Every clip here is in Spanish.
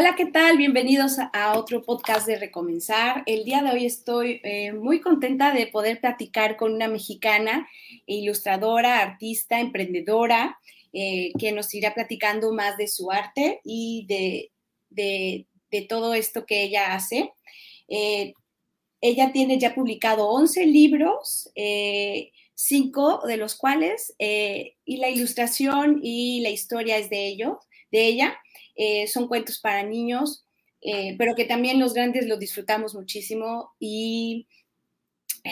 Hola, ¿qué tal? Bienvenidos a otro podcast de Recomenzar. El día de hoy estoy eh, muy contenta de poder platicar con una mexicana, ilustradora, artista, emprendedora, eh, que nos irá platicando más de su arte y de, todo esto que ella hace. Eh, ella tiene ya publicado 11 libros, cinco de los cuales, y la ilustración y la historia es de de ella. Eh, son cuentos para niños, eh, pero que también los grandes los disfrutamos muchísimo y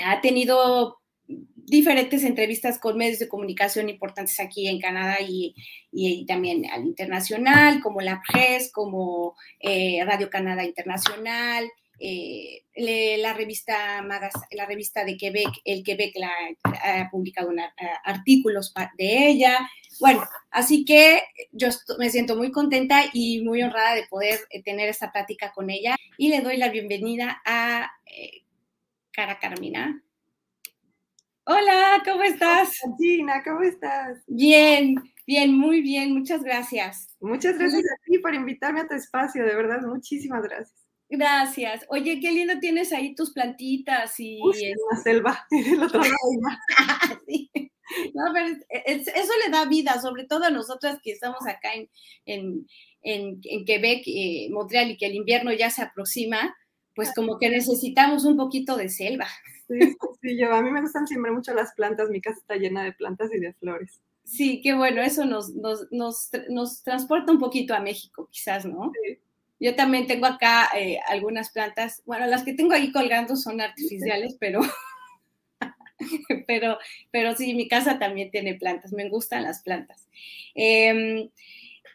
ha tenido diferentes entrevistas con medios de comunicación importantes aquí en Canadá y, también al internacional, como la Presse, como eh, Radio Canadá Internacional, la revista la revista de Quebec, el Quebec la, ha publicado artículos de ella, bueno, así que yo me siento muy contenta y muy honrada de poder eh, tener esta plática con ella y le doy la bienvenida a eh, Cara Carmina. Hola, ¿cómo estás? Gina, ¿cómo estás? Bien, bien, muy bien, muchas gracias. Muchas gracias a ti por invitarme a tu espacio, de verdad, muchísimas gracias. Gracias. Oye, qué lindo tienes ahí tus plantitas y... Uy, la selva, el otro lado. sí. No, pero eso le da vida, sobre todo a nosotras que estamos acá en, Quebec, eh, Montreal, y que el invierno ya se aproxima, pues como que necesitamos un poquito de selva. Sí, sí, yo, a mí me gustan siempre mucho las plantas, mi casa está llena de plantas y de flores. Sí, qué bueno, eso nos, nos, transporta un poquito a México, quizás, ¿no? Sí. Yo también tengo acá eh, algunas plantas, bueno, las que tengo ahí colgando son artificiales, pero pero, pero sí, mi casa también tiene plantas, me gustan las plantas. Em,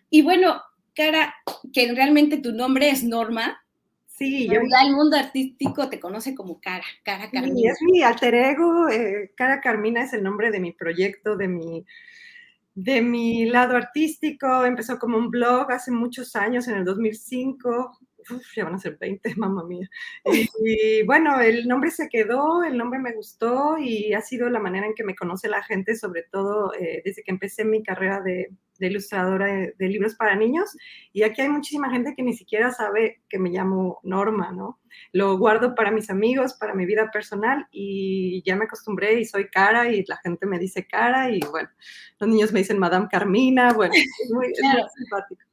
y bueno, Cara, que realmente tu nombre es Norma. Sí, yo. Ya el mundo artístico te conoce como Cara, Cara Carmina. Sí, es mi alter ego. Eh, Cara Carmina es el nombre de mi proyecto, de mi, de mi lado artístico. Empezó como un blog hace muchos años, en el 2005 ya van a ser 20, mamá mía. Y, bueno, el nombre se quedó, el nombre me gustó y ha sido la manera en que me conoce la gente, sobre todo eh, desde que empecé mi carrera de, ilustradora de, libros para niños. Y aquí hay muchísima gente que ni siquiera sabe que me llamo Norma, ¿no? Lo guardo para mis amigos, para mi vida personal y ya me acostumbré y soy cara y la gente me dice cara y bueno, los niños me dicen Madame Carmina, bueno, es muy simpático.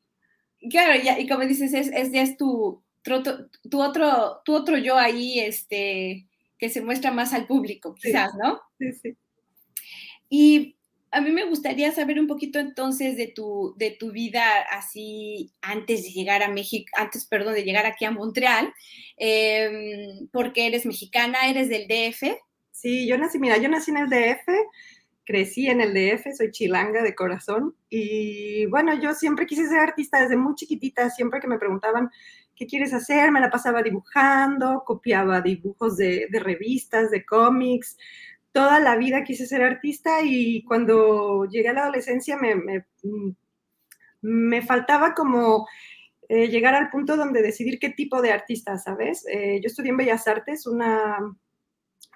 Claro, y como dices, es, es, es tu, tu, otro, tu otro yo ahí, este, que se muestra más al público, quizás, ¿no? Sí, sí. Y a mí me gustaría saber un poquito entonces de tu, de tu vida así antes de llegar a México, antes, perdón, de llegar aquí a Montreal, em, porque eres mexicana, eres del DF. Sí, yo nací, mira, yo nací en el DF, crecí en el DF, soy chilanga de corazón y bueno, yo siempre quise ser artista desde muy chiquitita, siempre que me preguntaban, ¿qué quieres hacer? Me la pasaba dibujando, copiaba dibujos de, revistas, de cómics, toda la vida quise ser artista y cuando llegué a la adolescencia me, me, faltaba como... Eh, llegar al punto donde decidir qué tipo de artista, ¿sabes? Eh, yo estudié en Bellas Artes, una,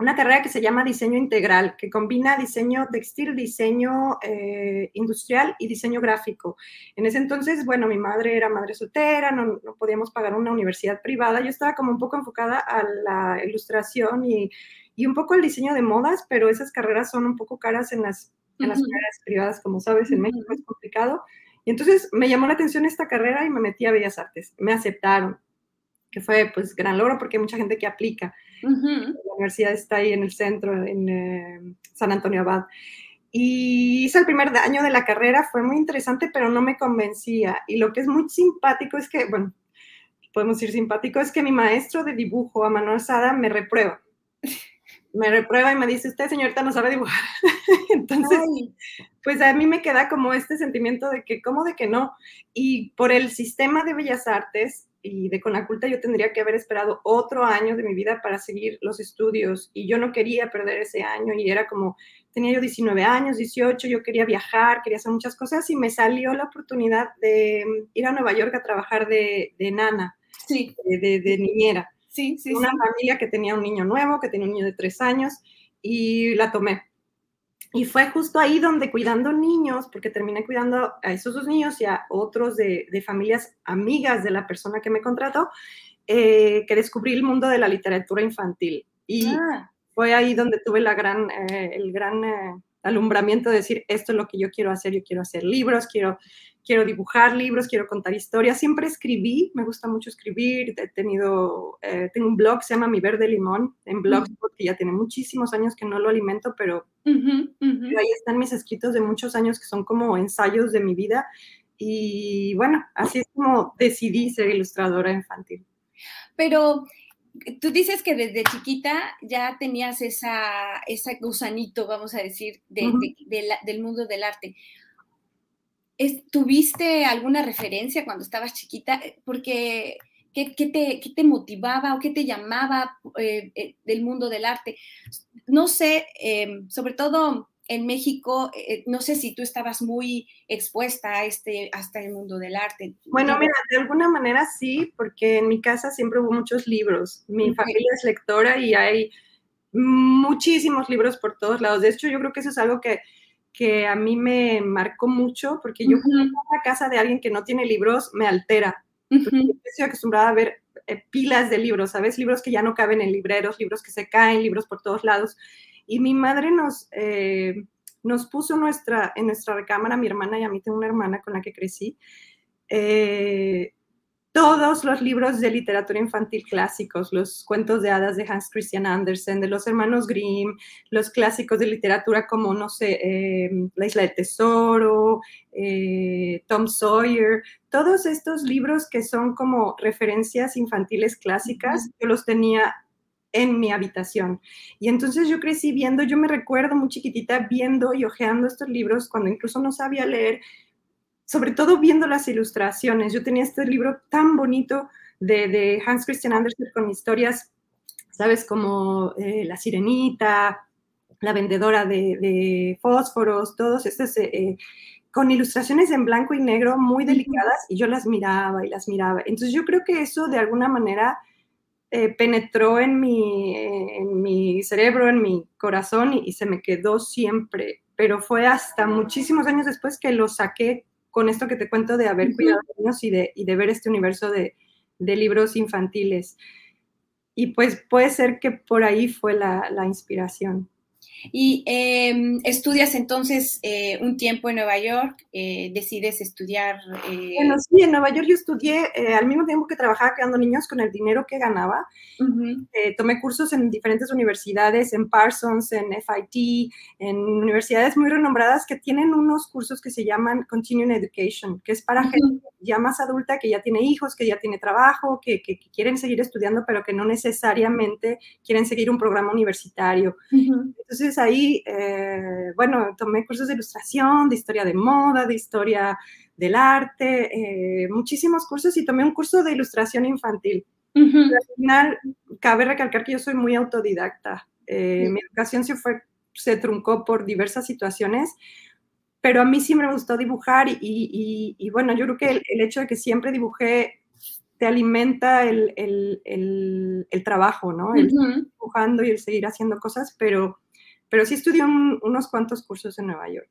una carrera que se llama diseño integral, que combina diseño textil, diseño eh, industrial y diseño gráfico. En ese entonces, bueno, mi madre era madre soltera, no, podíamos pagar una universidad privada, yo estaba como un poco enfocada a la ilustración y, y, un poco el diseño de modas, pero esas carreras son un poco caras en las, en las carreras privadas, como sabes, en México es complicado. Y entonces me llamó la atención esta carrera y me metí a Bellas Artes. Me aceptaron, que fue pues gran logro porque hay mucha gente que aplica. La universidad está ahí en el centro, en eh, San Antonio Abad. Y hice el primer año de la carrera, fue muy interesante, pero no me convencía. Y lo que es muy simpático es que, bueno, podemos decir simpático, es que mi maestro de dibujo, a mano alzada, me reprueba. Me reprueba y me dice, usted señorita no sabe dibujar. Entonces, pues a mí me queda como este sentimiento de que, ¿cómo de que no? Y por el sistema de bellas artes, y de Conaculta yo tendría que haber esperado otro año de mi vida para seguir los estudios y yo no quería perder ese año y era como, tenía yo 19 años, 18, yo quería viajar, quería hacer muchas cosas y me salió la oportunidad de mm, ir a Nueva York a trabajar de, de nana, sí. de, de, niñera. Sí, sí, Una familia que tenía un niño nuevo, que tenía un niño de tres años y la tomé. Y fue justo ahí donde cuidando niños, porque terminé cuidando a esos dos niños y a otros de, de familias amigas de la persona que me contrató, eh, que descubrí el mundo de la literatura infantil. Y ah. fue ahí donde tuve la gran, eh, el gran eh, alumbramiento de decir, esto es lo que yo quiero hacer, yo quiero hacer libros, quiero, quiero dibujar libros, quiero contar historias. Siempre escribí, me gusta mucho escribir, he tenido, eh, tengo un blog, se llama Mi Verde Limón, en Blogspot, que ya tiene muchísimos años que no lo alimento, pero, ahí están mis escritos de muchos años que son como ensayos de mi vida. Y bueno, así es como decidí ser ilustradora infantil. Pero tú dices que desde chiquita ya tenías esa, ese gusanito, vamos a decir, del mundo del arte. ¿Tuviste alguna referencia cuando estabas chiquita? Porque, ¿qué, te, te, motivaba o qué te llamaba eh, eh, del mundo del arte? No sé, em, sobre todo en México, eh, no sé si tú estabas muy expuesta a este, hasta el mundo del arte. Bueno, mira, de alguna manera sí, porque en mi casa siempre hubo muchos libros. Mi familia es lectora y hay muchísimos libros por todos lados. De hecho, yo creo que eso es algo que, que a mí me marcó mucho, porque yo cuando a la casa de alguien que no tiene libros, me altera. Estoy acostumbrada a ver eh, pilas de libros, ¿sabes? Libros que ya no caben en libreros, libros que se caen, libros por todos lados. Y mi madre nos, eh, nos puso nuestra, en nuestra recámara, mi hermana y a mí tengo una hermana con la que crecí, eh, todos los libros de literatura infantil clásicos, los cuentos de hadas de Hans Christian Andersen, de los hermanos Grimm, los clásicos de literatura como, no sé, eh, La isla del tesoro, Tom Sawyer, todos estos libros que son como referencias infantiles clásicas, yo los tenía en mi habitación. Y entonces yo crecí viendo, yo me recuerdo muy chiquitita viendo y hojeando estos libros cuando incluso no sabía leer, sobre todo viendo las ilustraciones. Yo tenía este libro tan bonito de, Hans Christian Andersen con historias, ¿sabes? Como eh, La Sirenita, La Vendedora de, Fósforos, todos estos... Eh, eh, con ilustraciones en blanco y negro muy delicadas y yo las miraba y las miraba. Entonces yo creo que eso de alguna manera eh, penetró en mi, en mi cerebro, en mi corazón y, se me quedó siempre. Pero fue hasta muchísimos años después que lo saqué con esto que te cuento de haber cuidado niños y de, y de ver este universo de, de, libros infantiles. Y pues puede ser que por ahí fue la, la inspiración. Y em, estudias entonces eh, un tiempo en Nueva York, eh, decides estudiar. Eh, bueno, sí, en Nueva York yo estudié al mismo tiempo que trabajaba creando niños con el dinero que ganaba. tomé cursos en diferentes universidades, en Parsons, en FIT, en universidades muy renombradas que tienen unos cursos que se llaman Continuing Education, que es para gente ya más adulta que ya tiene hijos, que ya tiene trabajo, que, que, quieren seguir estudiando, pero que no necesariamente quieren seguir un programa universitario. Entonces, ahí, eh, bueno, tomé cursos de ilustración, de historia de moda, de historia del arte, eh, muchísimos cursos y tomé un curso de ilustración infantil. Al final, cabe recalcar que yo soy muy autodidacta. Eh, mi educación se, fue, se truncó por diversas situaciones, pero a mí siempre me gustó dibujar y, bueno, yo creo que el, hecho de que siempre dibujé te alimenta el, el, trabajo, ¿no? El dibujando y el seguir haciendo cosas, pero pero sí estudié unos cuantos cursos en Nueva York.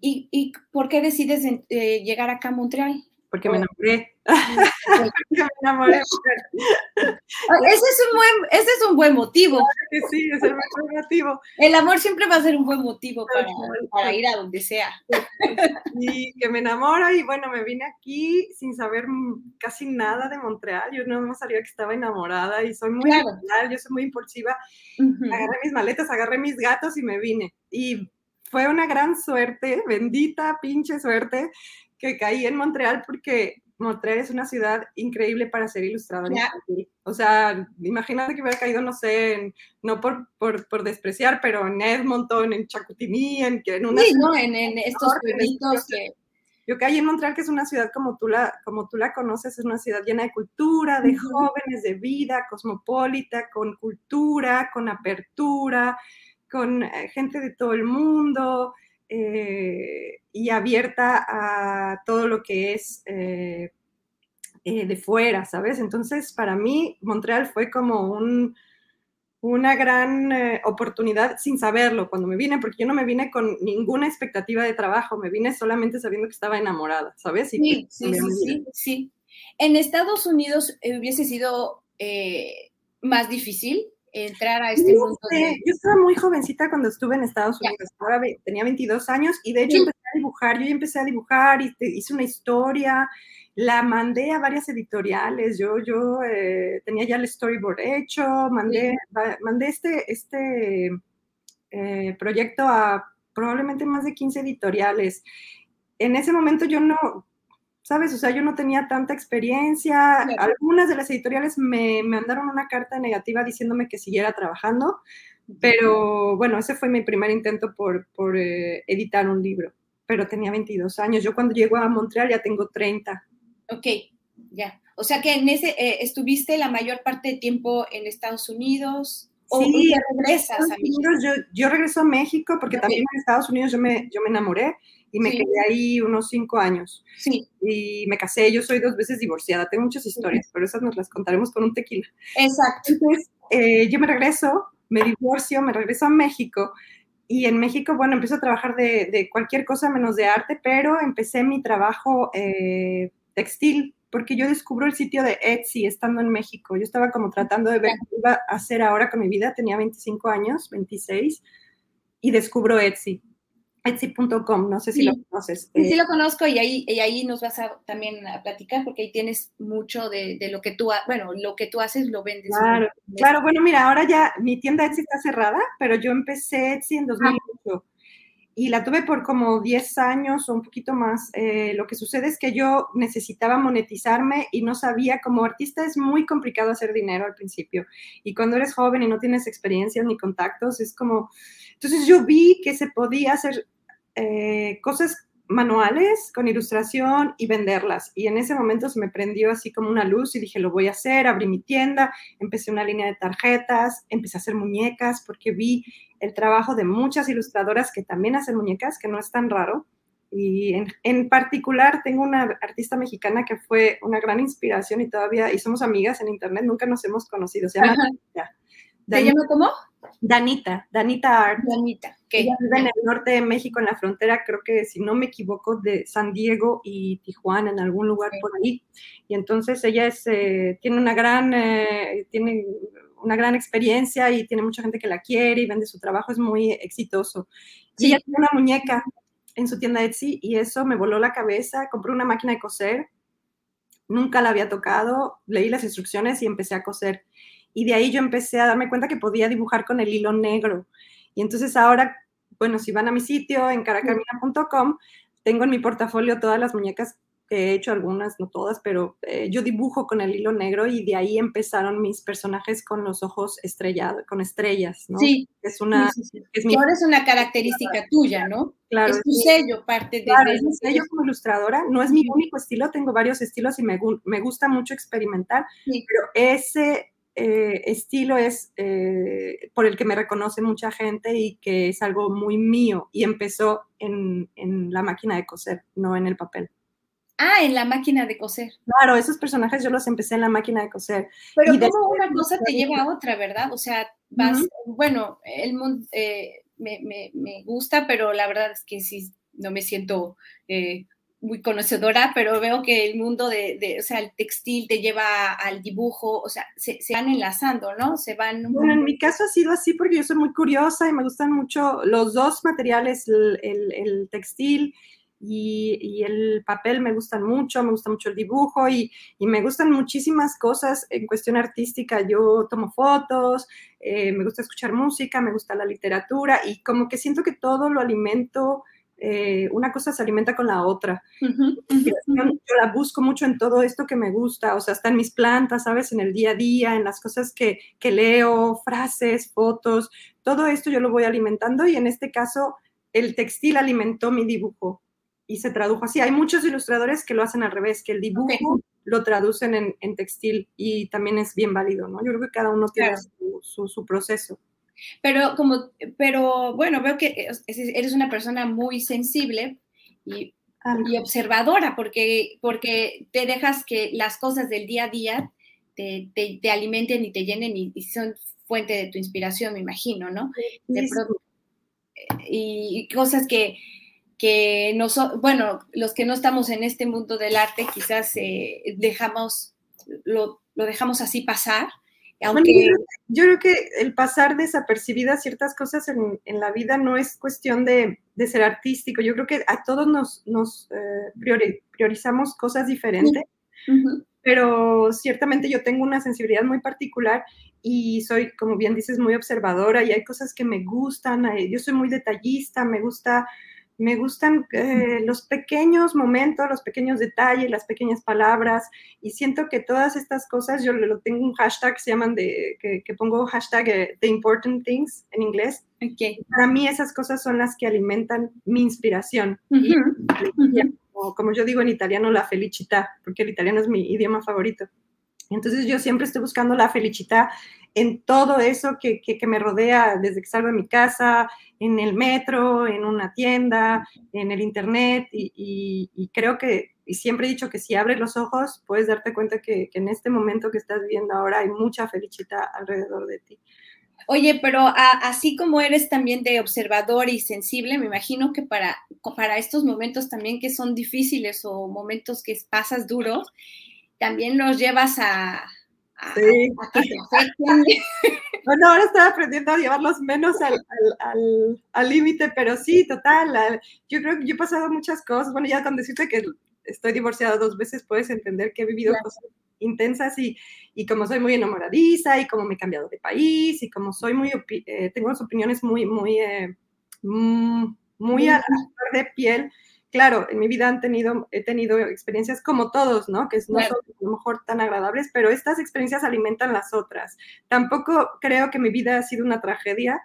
¿Y, y por qué decides eh, llegar acá a Montreal? Porque me enamoré. me enamoré. Ese, es un buen, ese es un buen motivo. Sí, es el mejor motivo. El amor siempre va a ser un buen motivo para, para ir a donde sea. Y que me enamora y bueno, me vine aquí sin saber casi nada de Montreal. Yo no me sabía que estaba enamorada y soy muy claro. yo soy muy impulsiva. Agarré mis maletas, agarré mis gatos y me vine. Y fue una gran suerte, bendita pinche suerte, que caí en Montreal porque Montreal es una ciudad increíble para ser ilustrador O sea, imagínate que hubiera caído, no sé, no por, por, por, despreciar, pero en Edmonton, en Chacutini, en, en una... Sí, ¿no? En, en estos pueblitos que... Yo caí en Montreal, que es una ciudad como tú, la, como tú la conoces, es una ciudad llena de cultura, de jóvenes, de vida, cosmopolita, con cultura, con apertura, con eh, gente de todo el mundo, eh, y abierta a todo lo que es eh, eh, de fuera, ¿sabes? Entonces, para mí, Montreal fue como un, una gran oportunidad sin saberlo cuando me vine, porque yo no me vine con ninguna expectativa de trabajo, me vine solamente sabiendo que estaba enamorada, ¿sabes? sí, sí, sí, sí, En Estados Unidos hubiese sido más difícil entrar a este mundo. Yo estaba muy jovencita cuando estuve en Estados Unidos, tenía 22 años y de hecho empecé a dibujar, yo empecé a dibujar y hice una historia la mandé a varias editoriales, yo, yo eh, tenía ya el storyboard hecho, mandé, mandé este, este eh, proyecto a probablemente más de 15 editoriales. En ese momento yo no, ¿sabes? O sea, yo no tenía tanta experiencia. Algunas de las editoriales me, mandaron una carta negativa diciéndome que siguiera trabajando, pero bueno, ese fue mi primer intento por, por eh, editar un libro, pero tenía 22 años. Yo cuando llego a Montreal ya tengo 30. Ok, ya. O sea que en ese eh, estuviste la mayor parte del tiempo en Estados Unidos. ¿O sí, regresas a México? Yo, yo, regreso a México porque también en Estados Unidos yo me, yo me enamoré y me quedé ahí unos cinco años. Sí. Y me casé, yo soy dos veces divorciada, tengo muchas historias, pero esas nos las contaremos con un tequila. Exacto. Entonces, eh, yo me regreso, me divorcio, me regreso a México y en México, bueno, empiezo a trabajar de, de, cualquier cosa menos de arte, pero empecé mi trabajo eh, textil, porque yo descubro el sitio de Etsy estando en México. Yo estaba como tratando de ver qué iba a hacer ahora con mi vida, tenía 25 años, 26, y descubro Etsy. Etsy.com, no sé si lo conoces. Sí, sí, eh. lo conozco y ahí, y ahí nos vas a también a platicar porque ahí tienes mucho de, de lo que tú, bueno, lo que tú haces lo vendes. Claro, claro, bueno, mira, ahora ya mi tienda Etsy está cerrada, pero yo empecé Etsy en 2008 y la tuve por como 10 años o un poquito más. Eh, lo que sucede es que yo necesitaba monetizarme y no sabía, como artista es muy complicado hacer dinero al principio. Y cuando eres joven y no tienes experiencias ni contactos, es como... Entonces yo vi que se podía hacer eh, cosas manuales con ilustración y venderlas. Y en ese momento se me prendió así como una luz y dije, lo voy a hacer, abrí mi tienda, empecé una línea de tarjetas, empecé a hacer muñecas porque vi el trabajo de muchas ilustradoras que también hacen muñecas, que no es tan raro. Y en, particular tengo una artista mexicana que fue una gran inspiración y todavía, y somos amigas en internet, nunca nos hemos conocido. Se llama... ¿Se llama cómo? Danita, Danita Art. Danita, que ella vive en el norte de México, en la frontera, creo que si no me equivoco, de San Diego y Tijuana, en algún lugar por ahí. Y entonces ella es, eh, tiene una gran, eh, tiene una gran experiencia y tiene mucha gente que la quiere y vende su trabajo, es muy exitoso. Y ella tiene una muñeca en su tienda Etsy y eso me voló la cabeza. Compré una máquina de coser, nunca la había tocado, leí las instrucciones y empecé a coser y de ahí yo empecé a darme cuenta que podía dibujar con el hilo negro. Y entonces ahora, bueno, si van a mi sitio en caracamina.com, tengo en mi portafolio todas las muñecas que he hecho, algunas, no todas, pero eh, yo dibujo con el hilo negro y de ahí empezaron mis personajes con los ojos estrellados, con estrellas, ¿no? Sí. Es una... Es mi... Ahora es una característica tuya, ¿no? Claro. Es tu sello, parte de... Claro, es mi sello como ilustradora. No es mi único estilo, tengo varios estilos y me, me gusta mucho experimentar, pero ese eh, estilo es eh, por el que me reconoce mucha gente y que es algo muy mío y empezó en, la máquina de coser, no en el papel. Ah, en la máquina de coser. Claro, esos personajes yo los empecé en la máquina de coser. Pero como una cosa te lleva a otra, ¿verdad? O sea, vas, bueno, el mundo eh, me, me, gusta, pero la verdad es que sí, no me siento muy conocedora, pero veo que el mundo de, o sea, el textil te lleva al dibujo, o sea, se, van enlazando, ¿no? Se van... Bueno, en mi caso ha sido así porque yo soy muy curiosa y me gustan mucho los dos materiales, el, textil y, el papel me gustan mucho, me gusta mucho el dibujo y, me gustan muchísimas cosas en cuestión artística. Yo tomo fotos, eh, me gusta escuchar música, me gusta la literatura y como que siento que todo lo alimento eh, una cosa se alimenta con la otra. Yo, la busco mucho en todo esto que me gusta, o sea, hasta en mis plantas, ¿sabes? En el día a día, en las cosas que, que leo, frases, fotos, todo esto yo lo voy alimentando y en este caso el textil alimentó mi dibujo y se tradujo así. Hay muchos ilustradores que lo hacen al revés, que el dibujo lo traducen en, en, textil y también es bien válido, ¿no? Yo creo que cada uno tiene su, su proceso. Pero como, pero bueno, veo que eres una persona muy sensible y, observadora, porque, porque te dejas que las cosas del día a día te, te, alimenten y te llenen y, son fuente de tu inspiración, me imagino, ¿no? y, cosas que, que no bueno, los que no estamos en este mundo del arte quizás eh, dejamos, lo, lo, dejamos así pasar. Aunque... yo creo que el pasar desapercibida ciertas cosas en, en la vida no es cuestión de, de, ser artístico. Yo creo que a todos nos, nos eh, priorizamos cosas diferentes, pero ciertamente yo tengo una sensibilidad muy particular y soy, como bien dices, muy observadora y hay cosas que me gustan. Yo soy muy detallista, me gusta me gustan eh, los pequeños momentos, los pequeños detalles, las pequeñas palabras y siento que todas estas cosas, yo lo tengo un hashtag que se llaman de, que, pongo hashtag eh, The Important Things en inglés. Para mí esas cosas son las que alimentan mi inspiración. y, como yo digo en italiano, la felicità, porque el italiano es mi idioma favorito. Entonces yo siempre estoy buscando la felicità en todo eso que, que, me rodea desde que salgo de mi casa, en el metro, en una tienda, en el internet y, creo que, y siempre he dicho que si abres los ojos puedes darte cuenta que, que en este momento que estás viviendo ahora hay mucha felicidad alrededor de ti. Oye, pero así como eres también de observador y sensible, me imagino que para, para estos momentos también que son difíciles o momentos que pasas duros, también los llevas a, sí. Bueno, ahora estoy aprendiendo a llevarlos menos al límite, al, pero sí, total. Yo creo que yo he pasado muchas cosas. Bueno, ya cuando decirte que estoy divorciada dos veces, puedes entender que he vivido cosas intensas y, y, como soy muy enamoradiza y como me he cambiado de país y como soy muy, eh, tengo las opiniones muy, muy, eh, mm, muy a la de piel, claro, en mi vida han tenido, he tenido experiencias como todos, ¿no? Que no son a lo mejor tan agradables, pero estas experiencias alimentan las otras. Tampoco creo que mi vida ha sido una tragedia,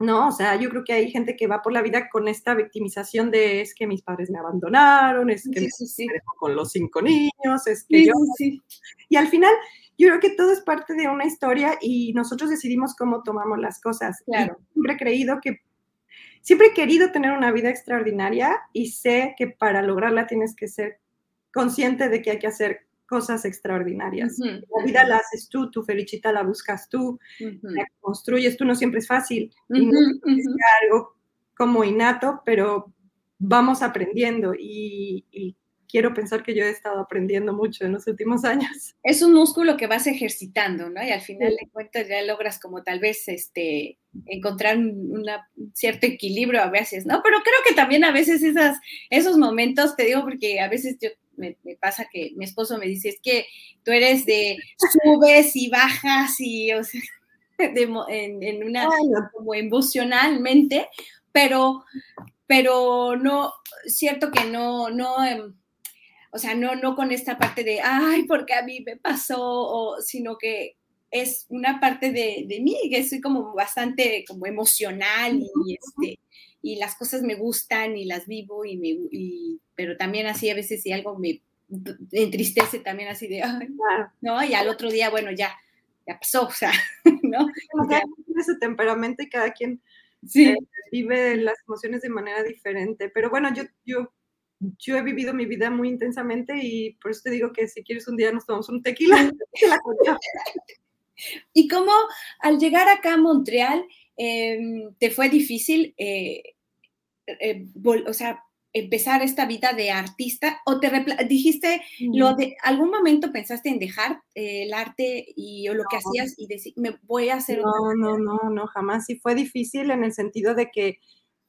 ¿no? O sea, yo creo que hay gente que va por la vida con esta victimización de es que mis padres me abandonaron, es que me dejó con los cinco niños, es que yo... Y al final, yo creo que todo es parte de una historia y nosotros decidimos cómo tomamos las cosas. Claro. siempre he creído que Siempre he querido tener una vida extraordinaria y sé que para lograrla tienes que ser consciente de que hay que hacer cosas extraordinarias. La vida la haces tú, tu felicidad la buscas tú, la construyes tú, no siempre es fácil. y no es algo como innato, pero vamos aprendiendo y, y quiero pensar que yo he estado aprendiendo mucho en los últimos años. Es un músculo que vas ejercitando, ¿no? Y al final de cuentas ya logras como tal vez este, encontrar un cierto equilibrio a veces, ¿no? Pero creo que también a veces esas, esos momentos, te digo porque a veces yo, me, pasa que mi esposo me dice, es que tú eres de subes y bajas y, o sea, en, una, como emocionalmente, pero, pero no, cierto que no, no em, o sea, no, no con esta parte de, ay, porque a mí me pasó, o, sino que es una parte de, de, mí, que soy como bastante como emocional y, este, y las cosas me gustan y las vivo, y me, pero también así a veces si algo me entristece también así de, ay, ¿no? Y al otro día, bueno, ya, ya pasó, o sea, ¿no? Cada quien tiene su temperamento y cada quien sí. Eh, vive las emociones de manera diferente, pero bueno, yo, yo yo he vivido mi vida muy intensamente y por eso te digo que si quieres un día nos tomamos un tequila. ¿Y cómo al llegar acá a Montreal em, te fue difícil, eh, eh, o sea, empezar esta vida de artista? ¿O te dijiste, lo mm. de, algún momento pensaste en dejar eh, el arte y o lo que hacías y decir, me voy a hacer... No, no, no, no, jamás. Sí fue difícil en el sentido de que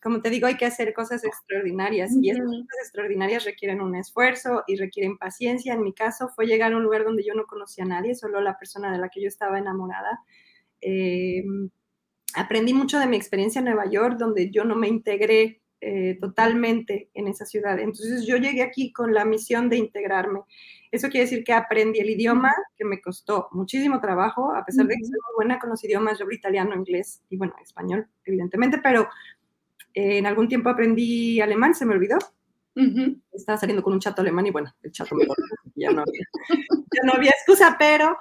como te digo, hay que hacer cosas extraordinarias y esas cosas extraordinarias requieren un esfuerzo y requieren paciencia. En mi caso fue llegar a un lugar donde yo no conocía a nadie, solo la persona de la que yo estaba enamorada. Em, aprendí mucho de mi experiencia en Nueva York, donde yo no me integré eh, totalmente en esa ciudad. Entonces yo llegué aquí con la misión de integrarme. Eso quiere decir que aprendí el idioma, que me costó muchísimo trabajo, a pesar de que soy muy buena con los idiomas, yo hablo italiano, inglés y bueno, español, evidentemente, pero en algún tiempo aprendí alemán, se me olvidó. Estaba saliendo con un chato alemán y bueno, el chato me ya no había, ya no había excusa, pero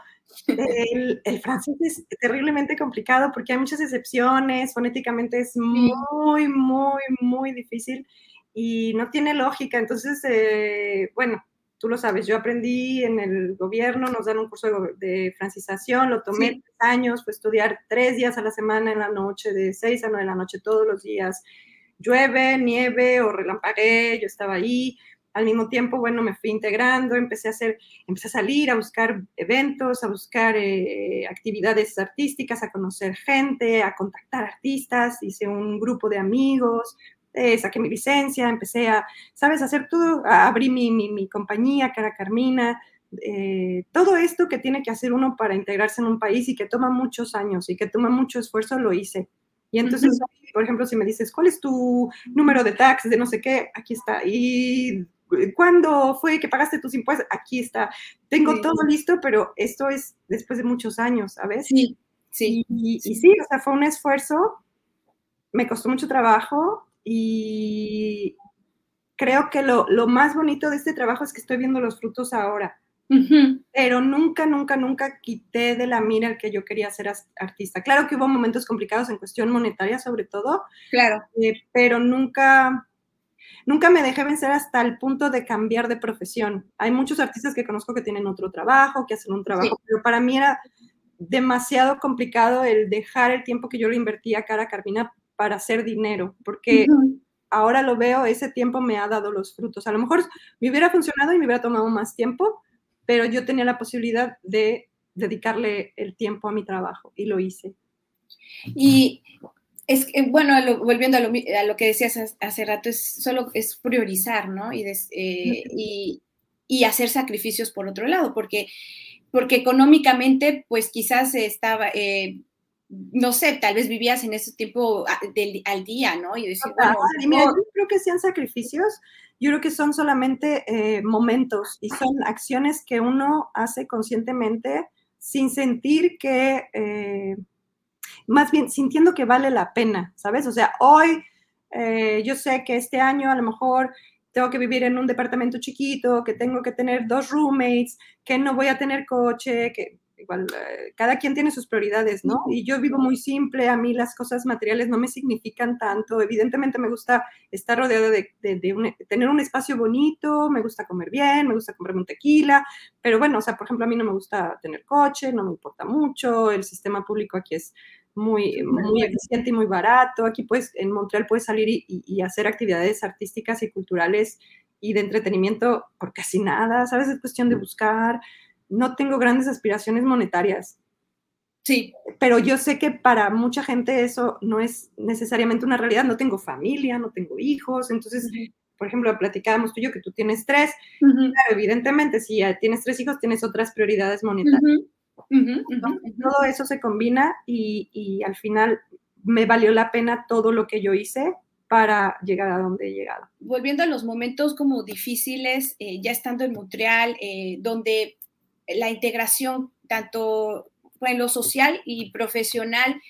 el, el, francés es terriblemente complicado porque hay muchas excepciones, fonéticamente es muy, muy, muy difícil y no tiene lógica. Entonces, eh, bueno, tú lo sabes, yo aprendí en el gobierno, nos dan un curso de, francización, lo tomé tres años, fue estudiar tres días a la semana en la noche, de seis a nueve de la noche todos los días. Llueve, nieve o relampaguee, yo estaba ahí. Al mismo tiempo, bueno, me fui integrando, empecé a hacer, empecé a salir, a buscar eventos, a buscar eh, actividades artísticas, a conocer gente, a contactar artistas, hice un grupo de amigos, eh, saqué mi licencia, empecé a, ¿sabes?, hacer todo, abrí mi, mi, compañía, Cara Carmina, eh, todo esto que tiene que hacer uno para integrarse en un país y que toma muchos años y que toma mucho esfuerzo, lo hice. Y entonces, por ejemplo, si me dices, ¿cuál es tu número de tax de no sé qué? Aquí está. Y ¿cuándo fue que pagaste tus impuestos? Aquí está. Tengo todo listo, pero esto es después de muchos años, ¿sabes? Sí, sí. Y, y, sí, o sea, fue un esfuerzo, me costó mucho trabajo, y creo que lo, más bonito de este trabajo es que estoy viendo los frutos ahora. Pero nunca, nunca, nunca quité de la mira el que yo quería ser artista. Claro que hubo momentos complicados en cuestión monetaria, sobre todo. Claro. Eh, pero nunca, nunca me dejé vencer hasta el punto de cambiar de profesión. Hay muchos artistas que conozco que tienen otro trabajo, que hacen un trabajo, pero para mí era demasiado complicado el dejar el tiempo que yo le invertía a cara Carmina para hacer dinero, porque ahora lo veo, ese tiempo me ha dado los frutos. A lo mejor me hubiera funcionado y me hubiera tomado más tiempo, pero yo tenía la posibilidad de dedicarle el tiempo a mi trabajo y lo hice. Y es que, bueno, volviendo a lo, que decías hace, rato, es solo es priorizar, ¿no? Y, eh, y, y, hacer sacrificios por otro lado, porque, porque económicamente, pues quizás estaba, eh, no sé, tal vez vivías en ese tiempo al día, ¿no? Y decir, bueno, mira, yo creo que sean sacrificios, yo creo que son solamente eh, momentos y son acciones que uno hace conscientemente sin sentir que, eh, más bien sintiendo que vale la pena, ¿sabes? O sea, hoy eh, yo sé que este año a lo mejor tengo que vivir en un departamento chiquito, que tengo que tener dos roommates, que no voy a tener coche, que igual eh, cada quien tiene sus prioridades, ¿no? Y yo vivo muy simple, a mí las cosas materiales no me significan tanto. Evidentemente me gusta estar rodeada de, tener un espacio bonito, me gusta comer bien, me gusta comprarme un tequila, pero bueno, o sea, por ejemplo, a mí no me gusta tener coche, no me importa mucho, el sistema público aquí es muy, muy eficiente y muy barato. Aquí pues en Montreal puedes salir y, y hacer actividades artísticas y culturales y de entretenimiento por casi nada, ¿sabes? Es cuestión de buscar no tengo grandes aspiraciones monetarias. Sí. Pero yo sé que para mucha gente eso no es necesariamente una realidad. No tengo familia, no tengo hijos. Entonces, por ejemplo, platicábamos tú y yo que tú tienes tres. Claro, evidentemente, si tienes tres hijos, tienes otras prioridades monetarias. todo eso se combina y, al final me valió la pena todo lo que yo hice para llegar a donde he llegado. Volviendo a los momentos como difíciles, eh, ya estando en Montreal, eh, donde la integración tanto en lo social y profesional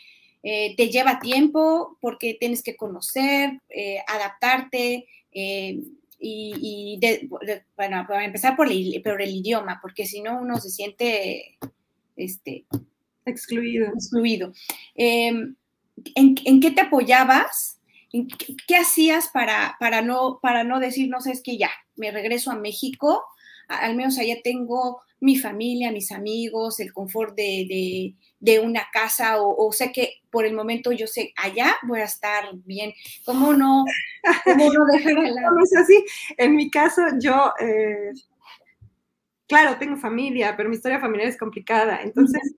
eh, te lleva tiempo porque tienes que conocer, eh, adaptarte eh, y, bueno, para empezar por el, el idioma, porque si no uno se siente este, excluido. excluido. Em, ¿en, qué te apoyabas? qué, hacías para, para, no, para no decir, no sé, es que ya, me regreso a México, al menos allá tengo mi familia, mis amigos, el confort de, una casa o, sé que por el momento yo sé, allá voy a estar bien. ¿Cómo no, cómo no dejar No es así. En mi caso, yo, eh, claro, tengo familia, pero mi historia familiar es complicada. Entonces,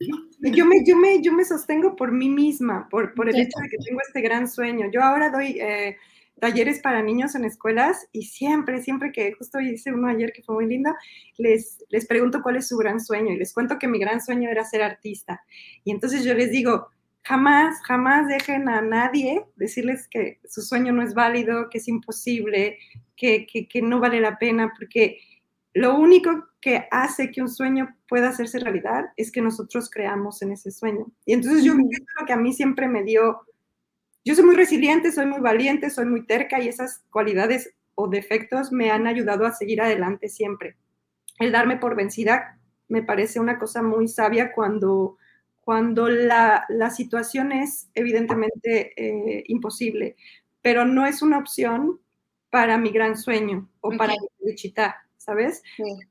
yo me, yo, me, yo me sostengo por mí misma, por, por el hecho de que tengo este gran sueño. Yo ahora doy... Eh, talleres para niños en escuelas y siempre, siempre que justo hice uno ayer que fue muy lindo, les, les pregunto cuál es su gran sueño y les cuento que mi gran sueño era ser artista. Y entonces yo les digo, jamás, jamás dejen a nadie decirles que su sueño no es válido, que es imposible, que, que, no vale la pena, porque lo único que hace que un sueño pueda hacerse realidad es que nosotros creamos en ese sueño. Y entonces yo, lo que a mí siempre me dio yo soy muy resiliente, soy muy valiente, soy muy terca y esas cualidades o defectos me han ayudado a seguir adelante siempre. El darme por vencida me parece una cosa muy sabia cuando, cuando la, situación es evidentemente eh, imposible, pero no es una opción para mi gran sueño o para mi chita, ¿sabes?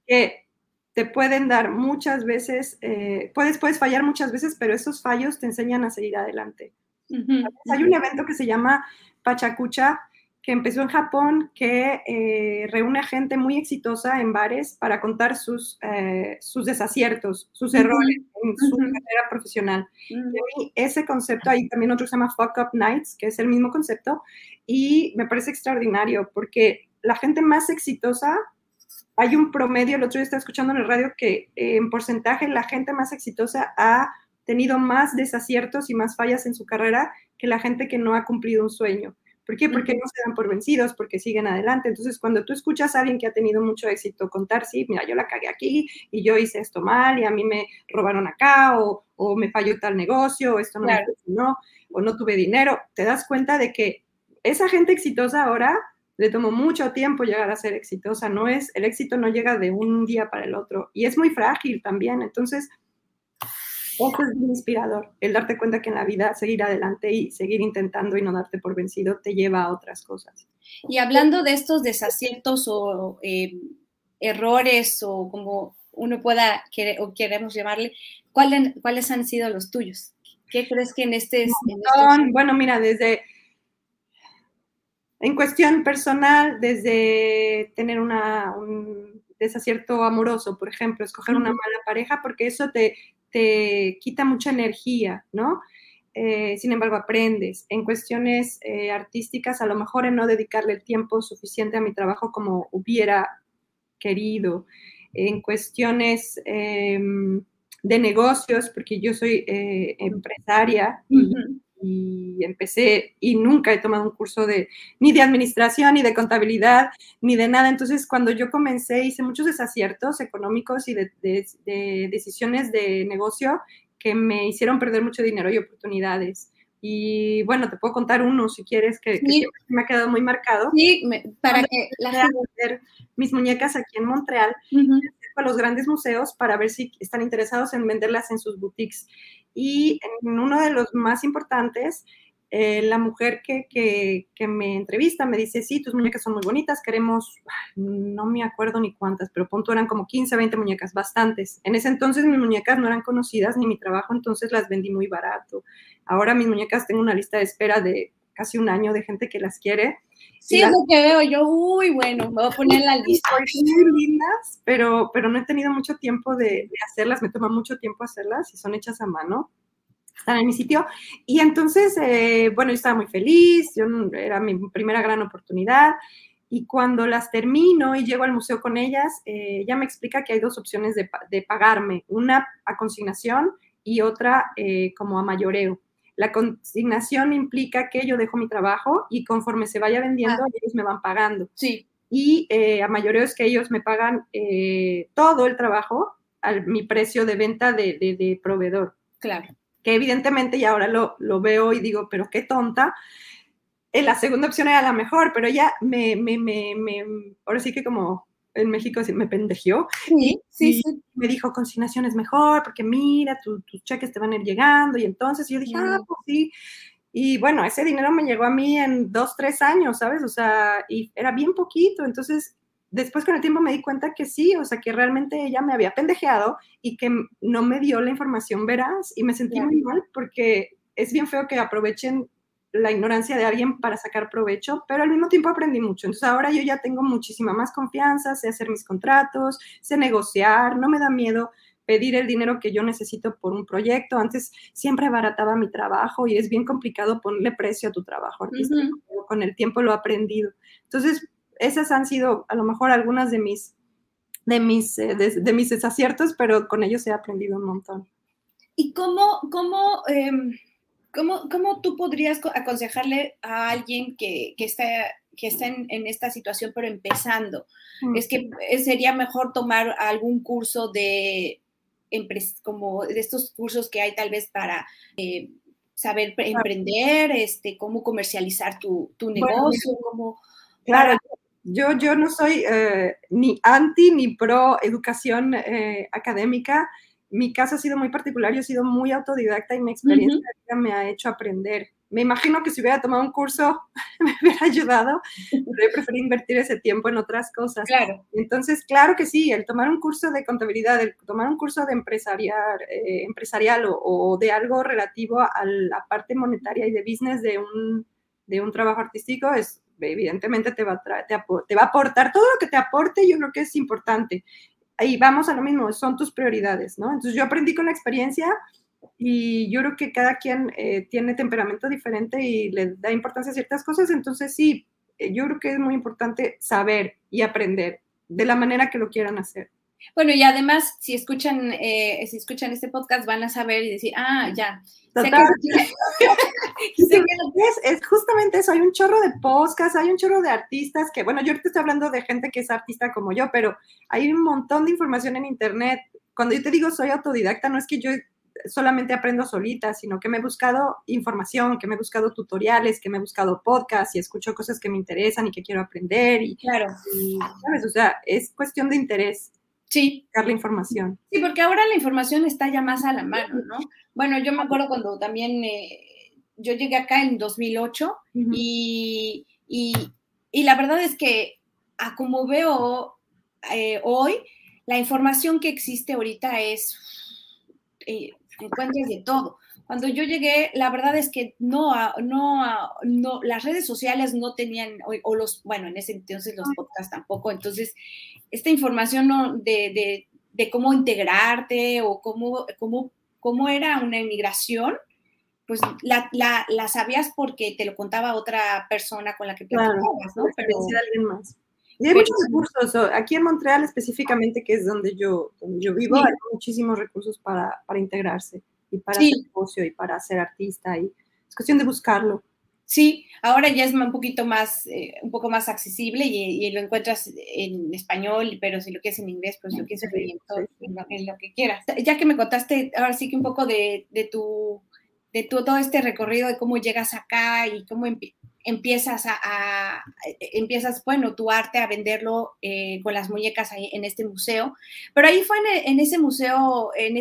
Que te pueden dar muchas veces, eh, puedes, puedes fallar muchas veces, pero esos fallos te enseñan a seguir adelante. Hay un evento que se llama Pachacucha, que empezó en Japón, que eh, reúne a gente muy exitosa en bares para contar sus, eh, sus desaciertos, sus errores en su carrera profesional. Y ese concepto, hay también otro que se llama Fuck Up Nights, que es el mismo concepto, y me parece extraordinario porque la gente más exitosa, hay un promedio, el otro día estaba escuchando en el radio que eh, en porcentaje la gente más exitosa ha tenido más desaciertos y más fallas en su carrera que la gente que no ha cumplido un sueño. ¿Por qué? Porque no se dan por vencidos, porque siguen adelante. Entonces, cuando tú escuchas a alguien que ha tenido mucho éxito contar, sí, mira, yo la cagué aquí y yo hice esto mal y a mí me robaron acá o, o me falló tal negocio o esto no me funcionó o no tuve dinero, te das cuenta de que esa gente exitosa ahora le tomó mucho tiempo llegar a ser exitosa. No es, el éxito no llega de un día para el otro y es muy frágil también. Entonces, eso es inspirador, el darte cuenta que en la vida seguir adelante y seguir intentando y no darte por vencido te lleva a otras cosas. Y hablando de estos desaciertos o eh, errores o como uno pueda o queremos llamarle, ¿cuáles, ¿cuáles han sido los tuyos? ¿Qué crees que en este, en este... Bueno, mira, desde en cuestión personal, desde tener una, un desacierto amoroso, por ejemplo, escoger una mala pareja, porque eso te, te quita mucha energía, ¿no? Eh, sin embargo, aprendes. En cuestiones eh, artísticas, a lo mejor en no dedicarle el tiempo suficiente a mi trabajo como hubiera querido. En cuestiones em, de negocios, porque yo soy eh, empresaria y, y empecé y nunca he tomado un curso de ni de administración, ni de contabilidad, ni de nada. Entonces, cuando yo comencé, hice muchos desaciertos económicos y de, decisiones de negocio que me hicieron perder mucho dinero y oportunidades. Y bueno, te puedo contar uno si quieres, que, me ha quedado muy marcado. Sí, para que la gente... mis muñecas aquí en Montreal, a los grandes museos para ver si están interesados en venderlas en sus boutiques. Y en uno de los más importantes, eh, la mujer que, que, me entrevista me dice, sí, tus muñecas son muy bonitas, queremos, no me acuerdo ni cuántas, pero punto eran como 15, 20 muñecas, bastantes. En ese entonces mis muñecas no eran conocidas ni mi trabajo, entonces las vendí muy barato. Ahora mis muñecas tengo una lista de espera de casi un año de gente que las quiere. Sí, es lo que veo yo, uy, bueno, me voy a poner la lista. Muy lindas, pero, pero no he tenido mucho tiempo de, hacerlas, me toma mucho tiempo hacerlas y son hechas a mano están en mi sitio. Y entonces, eh, bueno, yo estaba muy feliz, yo, era mi primera gran oportunidad. Y cuando las termino y llego al museo con ellas, eh, ella me explica que hay dos opciones de, de, pagarme, una a consignación y otra eh, como a mayoreo. La consignación implica que yo dejo mi trabajo y conforme se vaya vendiendo, ah. ellos me van pagando. Sí. Y eh, a mayoría es que ellos me pagan eh, todo el trabajo a mi precio de venta de, de, proveedor. Claro. Que evidentemente ya ahora lo, lo, veo y digo, pero qué tonta. Eh, la segunda opción era la mejor, pero ella me, me, me, me ahora sí que como en México me pendejió. Sí, sí, sí. Me dijo, consignación es mejor porque mira, tus cheques te van a ir llegando. Y entonces yo dije, ah, pues sí. Y bueno, ese dinero me llegó a mí en dos, tres años, ¿sabes? O sea, y era bien poquito. Entonces, después con el tiempo me di cuenta que sí, o sea, que realmente ella me había pendejeado y que no me dio la información veraz y me sentí muy mal porque es bien feo que aprovechen la ignorancia de alguien para sacar provecho, pero al mismo tiempo aprendí mucho. Entonces ahora yo ya tengo muchísima más confianza, sé hacer mis contratos, sé negociar, no me da miedo pedir el dinero que yo necesito por un proyecto. Antes siempre abarataba mi trabajo y es bien complicado ponerle precio a tu trabajo Con el tiempo lo he aprendido. Entonces, esas han sido a lo mejor algunas de mis, de mis, eh, de, mis desaciertos, pero con ellos he aprendido un montón. ¿Y cómo, cómo em, ¿Cómo, ¿Cómo, tú podrías aconsejarle a alguien que, que está, que está en, en, esta situación pero empezando? Mm. Es que eh, sería mejor tomar algún curso de, como de estos cursos que hay tal vez para eh, saber emprender, este, cómo comercializar tu, tu negocio, Claro, yo, yo no soy eh, ni anti ni pro educación académica mi caso ha sido muy particular, yo he sido muy autodidacta y mi experiencia me ha hecho aprender. me imagino que si hubiera tomado un curso me hubiera ayudado, pero yo preferí invertir ese tiempo en otras cosas. Claro. Entonces, claro que sí, el tomar un curso de contabilidad, el tomar un curso de empresarial, eh, empresarial o, de algo relativo a la parte monetaria y de business de un, de un trabajo artístico es evidentemente te va, a te, te va a aportar todo lo que te aporte, yo creo que es importante. Ahí vamos a lo mismo, son tus prioridades, ¿no? Entonces yo aprendí con la experiencia y yo creo que cada quien eh, tiene temperamento diferente y le da importancia a ciertas cosas, entonces sí, eh, yo creo que es muy importante saber y aprender de la manera que lo quieran hacer. Bueno, y además, si escuchan, eh, si escuchan este podcast, van a saber y decir, ah, ya. es, justamente eso, hay un chorro de podcasts, hay un chorro de artistas que, bueno, yo ahorita estoy hablando de gente que es artista como yo, pero hay un montón de información en Internet. Cuando yo te digo soy autodidacta, no es que yo solamente aprendo solita, sino que me he buscado información, que me he buscado tutoriales, que me he buscado podcasts y escucho cosas que me interesan y que quiero aprender. Y, claro. ¿sabes? O sea, es cuestión de interés. Sí. Dar la información. Sí, porque ahora la información está ya más a la mano, ¿no? Bueno, yo me acuerdo cuando también eh, yo llegué acá en 2008 y, y, la verdad es que a como veo eh, hoy, la información que existe ahorita es eh, encuentras de todo. Cuando yo llegué, la verdad es que no, no, no, las redes sociales no tenían, o, los, bueno, en ese entonces los podcasts tampoco, entonces esta información de, de, cómo integrarte o cómo, cómo, cómo era una inmigración, pues la, la, la, sabías porque te lo contaba otra persona con la que platicabas, ¿no? Pero, alguien más. Y hay muchos recursos, aquí en Montreal específicamente, que es donde yo, donde yo vivo, hay muchísimos recursos para, para integrarse y para hacer negocio y para ser artista. Y es cuestión de buscarlo. Sí, ahora ya es un poquito más, eh, un poco más accesible y, lo encuentras en español, pero si lo quieres en inglés, pues lo quieres en, en, lo, que quieras. Ya que me contaste ahora sí que un poco de, de tu, de todo este recorrido, de cómo llegas acá y cómo empiezas a, empiezas, bueno, tu arte a venderlo eh, con las muñecas ahí en este museo. Pero ahí fue en, ese museo en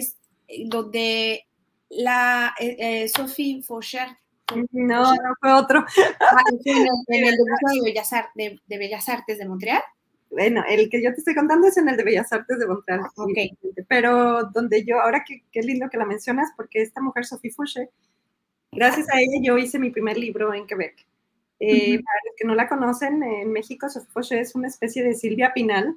donde la eh, eh, Sophie Faucher no, no fue otro. Ah, en, el, Museo de Bellas, de, de Bellas, Artes de Montreal. Bueno, el que yo te estoy contando es en el de Bellas Artes de Montreal. Ah, okay. Pero donde yo, ahora que qué lindo que la mencionas, porque esta mujer, Sophie Fouché, gracias a ella yo hice mi primer libro en Quebec. Eh, para los que no la conocen, en México Sophie Fouché es una especie de Silvia Pinal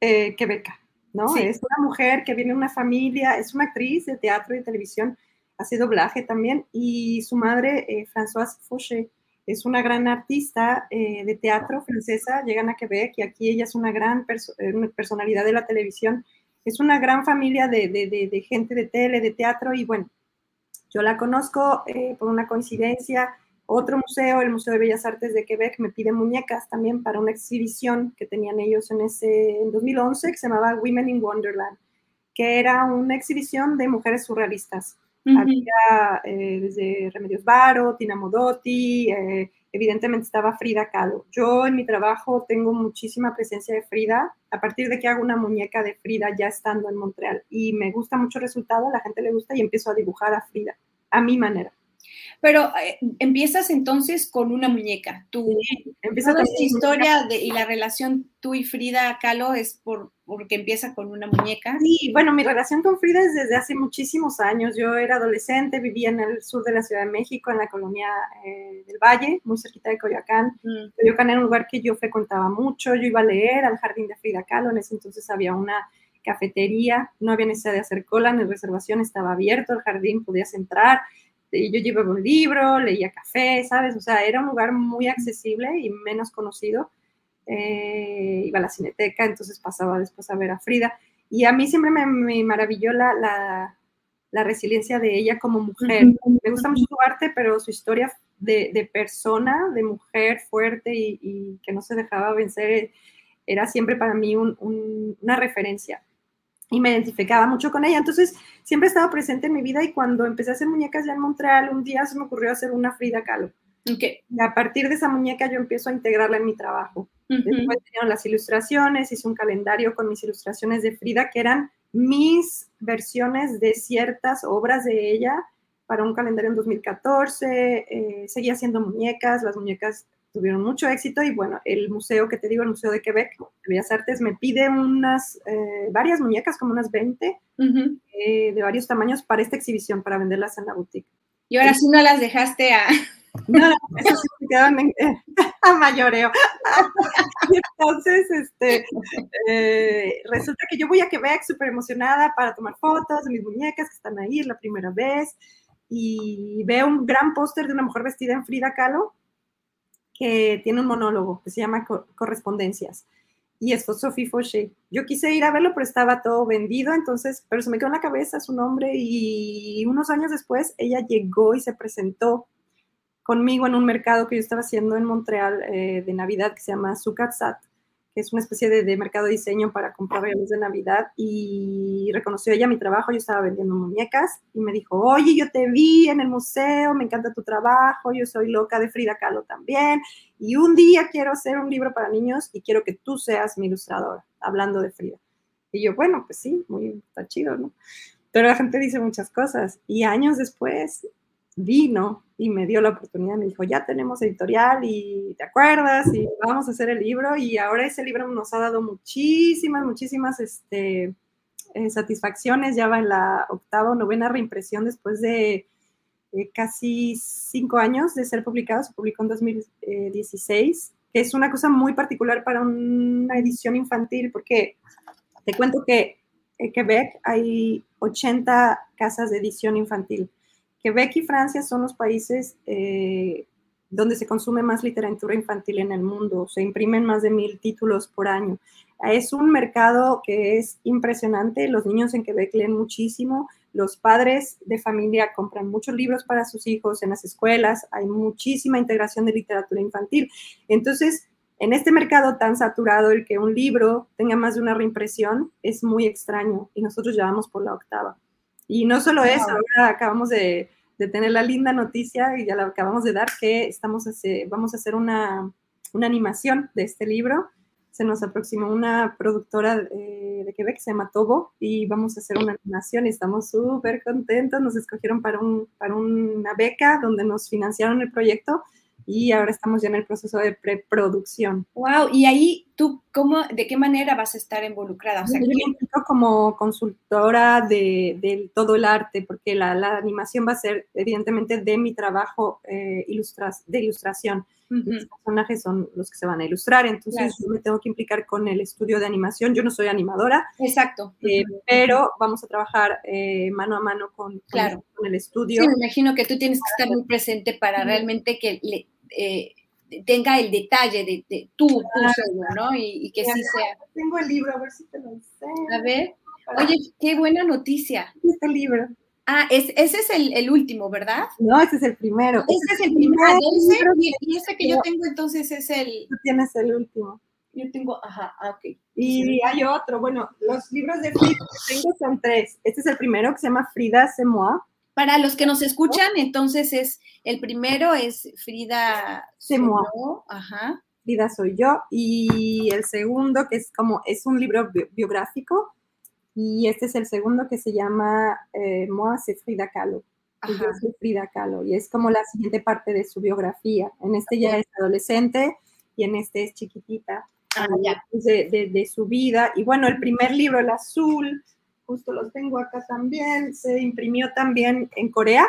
eh, quebeca, ¿no? Es una mujer que viene de una familia, es una actriz de teatro y televisión, hace doblaje también, y su madre, eh, Françoise Fouché, es una gran artista eh, de teatro francesa, llegan a Quebec y aquí ella es una gran eh, personalidad de la televisión, es una gran familia de, gente de tele, de teatro y bueno, yo la conozco por una coincidencia, otro museo, el Museo de Bellas Artes de Quebec, me pide muñecas también para una exhibición que tenían ellos en ese en 2011 que se llamaba Women in Wonderland, que era una exhibición de mujeres surrealistas. Había eh, desde Remedios Varo, Tina Modotti, eh, evidentemente estaba Frida Kahlo. Yo en mi trabajo tengo muchísima presencia de Frida, a partir de que hago una muñeca de Frida ya estando en Montreal. Y me gusta mucho el resultado, a la gente le gusta y empiezo a dibujar a Frida, a mi manera. Pero eh, empiezas entonces con una muñeca. Tu, empieza toda historia y la relación tú y Frida Kahlo es por, porque empieza con una muñeca. Sí, bueno, mi relación con Frida es desde hace muchísimos años. Yo era adolescente, vivía en el sur de la Ciudad de México, en la colonia eh, del Valle, muy cerquita de Coyoacán. Mm. Coyoacán era un lugar que yo frecuentaba mucho. Yo iba a leer al jardín de Frida Kahlo. En ese entonces había una cafetería, no había necesidad de hacer cola ni reservación, estaba abierto el jardín, podías entrar y yo llevaba un libro, leía café, ¿sabes? O sea, era un lugar muy accesible y menos conocido. Eh, iba a la cineteca, entonces pasaba después a ver a Frida. Y a mí siempre me, maravilló la, la, la, resiliencia de ella como mujer. Me gusta mucho su arte, pero su historia de, de persona, de mujer fuerte y, que no se dejaba vencer, era siempre para mí un, una referencia y me identificaba mucho con ella. Entonces, siempre he estado presente en mi vida y cuando empecé a hacer muñecas ya en Montreal, un día se me ocurrió hacer una Frida Kahlo. Okay. Y a partir de esa muñeca yo empiezo a integrarla en mi trabajo. Después tenían las ilustraciones, hice un calendario con mis ilustraciones de Frida, que eran mis versiones de ciertas obras de ella para un calendario en 2014, eh, seguía haciendo muñecas, las muñecas tuvieron mucho éxito y bueno, el museo que te digo, el Museo de Quebec de Bellas Artes, me pide unas, eh, varias muñecas, como unas 20, eh, de varios tamaños para esta exhibición, para venderlas en la boutique. Y ahora sí no las dejaste a... No, esas sí se quedaron en, a mayoreo. entonces, este, eh, resulta que yo voy a Quebec súper emocionada para tomar fotos de mis muñecas que están ahí, es la primera vez, y veo un gran póster de una mujer vestida en Frida Kahlo que tiene un monólogo que se llama Correspondencias. Y es Sophie Fauché. Yo quise ir a verlo, pero estaba todo vendido, entonces, pero se me quedó en la cabeza su nombre y unos años después ella llegó y se presentó conmigo en un mercado que yo estaba haciendo en Montreal eh, de Navidad que se llama Sukatsat es una especie de, mercado de diseño para comprar regalos de Navidad, y reconoció ella mi trabajo, yo estaba vendiendo muñecas, y me dijo, oye, yo te vi en el museo, me encanta tu trabajo, yo soy loca de Frida Kahlo también, y un día quiero hacer un libro para niños y quiero que tú seas mi ilustradora, hablando de Frida. Y yo, bueno, pues sí, muy, está chido, ¿no? Pero la gente dice muchas cosas, y años después vino y me dio la oportunidad, me dijo, ya tenemos editorial y te acuerdas y vamos a hacer el libro y ahora ese libro nos ha dado muchísimas, muchísimas este, eh, satisfacciones, ya va en la octava o novena reimpresión después de casi cinco años de ser publicado, se publicó en 2016, que es una cosa muy particular para una edición infantil porque te cuento que en Quebec hay 80 casas de edición infantil Quebec y Francia son los países eh, donde se consume más literatura infantil en el mundo. Se imprimen más de mil títulos por año. Es un mercado que es impresionante. Los niños en Quebec leen muchísimo. Los padres de familia compran muchos libros para sus hijos en las escuelas. Hay muchísima integración de literatura infantil. Entonces, en este mercado tan saturado, el que un libro tenga más de una reimpresión es muy extraño y nosotros llevamos por la octava. Y no solo eso, ahora acabamos de, tener la linda noticia y ya la acabamos de dar que estamos vamos a hacer una, animación de este libro. Se nos aproximó una productora eh, de Quebec, se llama Tobo, y vamos a hacer una animación y estamos súper contentos. Nos escogieron para, un, para una beca donde nos financiaron el proyecto y ahora estamos ya en el proceso de preproducción. Wow, y ahí tú, cómo, ¿de qué manera vas a estar involucrada? O sea, yo me como consultora de, de, todo el arte, porque la, la, animación va a ser evidentemente de mi trabajo eh, ilustras, de ilustración. Los personajes son los que se van a ilustrar, entonces yo me tengo que implicar con el estudio de animación. Yo no soy animadora. Exacto. Eh, pero vamos a trabajar eh, mano a mano con, claro. con, el estudio. Sí, me imagino que tú tienes que estar muy presente para realmente que le, eh, tenga el detalle de, de tu, ¿no? Y, que sí sea. Tengo el libro, a ver si te lo sé. A ver. Oye, qué buena noticia. Este libro. Ah, es, ese es el, el, último, ¿verdad? No, ese es el primero. Ese es el primero. y ese que yo tengo entonces es el... Tú tienes el último. Yo tengo, ajá, ah, ok. Y hay otro, bueno, los libros de Frida que tengo son tres. Este es el primero que se llama Frida Semoa. Para los que nos escuchan, entonces es el primero es Frida Semo, ajá. Frida soy yo y el segundo que es como es un libro biográfico y este es el segundo que se llama eh, Moa Frida Kahlo. Ajá. Frida Kahlo y es como la siguiente parte de su biografía. En este ya es adolescente y en este es chiquitita. Ah, ya. De, de, de, su vida. Y bueno, el primer libro, el azul, justo los tengo acá también, se imprimió también en Corea.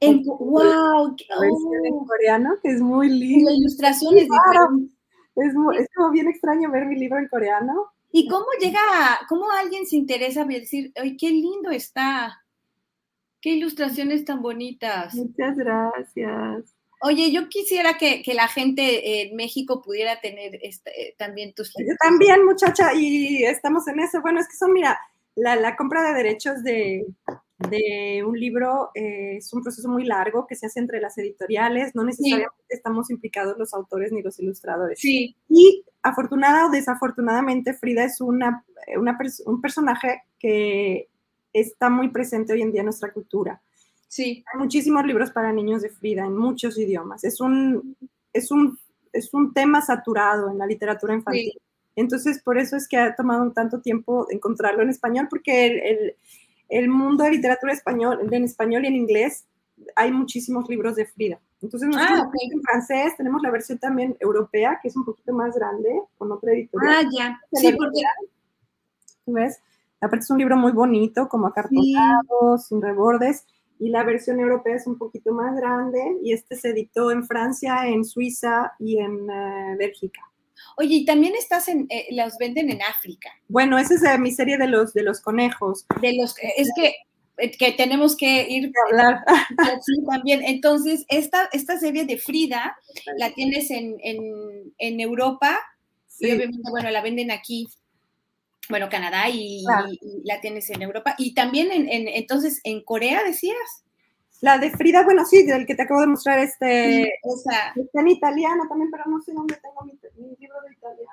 En, wow, en coreano, que es muy lindo. La ilustración es Es, es, como bien extraño ver mi libro en coreano. ¿Y cómo llega, cómo alguien se interesa a decir, ¡ay, qué lindo está! ¡Qué ilustraciones tan bonitas! Muchas gracias. Oye, yo quisiera que, la gente en México pudiera tener este, eh, también tus libros. Yo también, muchacha, y estamos en eso. Bueno, es que son, mira, la, compra de derechos de, un libro eh, es un proceso muy largo que se hace entre las editoriales, no necesariamente estamos implicados los autores ni los ilustradores. Sí. Y afortunada o desafortunadamente, Frida es una, un personaje que está muy presente hoy en día en nuestra cultura. Sí. Hay muchísimos libros para niños de Frida en muchos idiomas. Es un, es un, es un tema saturado en la literatura infantil. Entonces, por eso es que ha tomado tanto tiempo encontrarlo en español, porque el mundo de literatura español, en español y en inglés, hay muchísimos libros de Frida. Entonces, nosotros Ah, ok. en francés tenemos la versión también europea, que es un poquito más grande, con otra editorial. Ah, ya. Sí, porque ¿Tú ves? Aparte es un libro muy bonito, como acartonado, sin rebordes, y la versión europea es un poquito más grande, y este se editó en Francia, en Suiza y en eh, Bélgica. Oye, y también estás en, eh, los venden en África. Bueno, esa es eh, mi serie de los, de los conejos. De los, es que, eh, que tenemos que ir Hablar. sí, también. Entonces, esta, esta serie de Frida la tienes en, en, en Europa y Sí. obviamente, bueno, la venden aquí, bueno, Canadá y, Claro. y- y la tienes en Europa. Y también, en, en- entonces, en Corea decías. La de Frida, bueno, sí, del que te acabo de mostrar, este, Esa. está en italiano también, pero no sé dónde tengo mi, mi libro de italiano.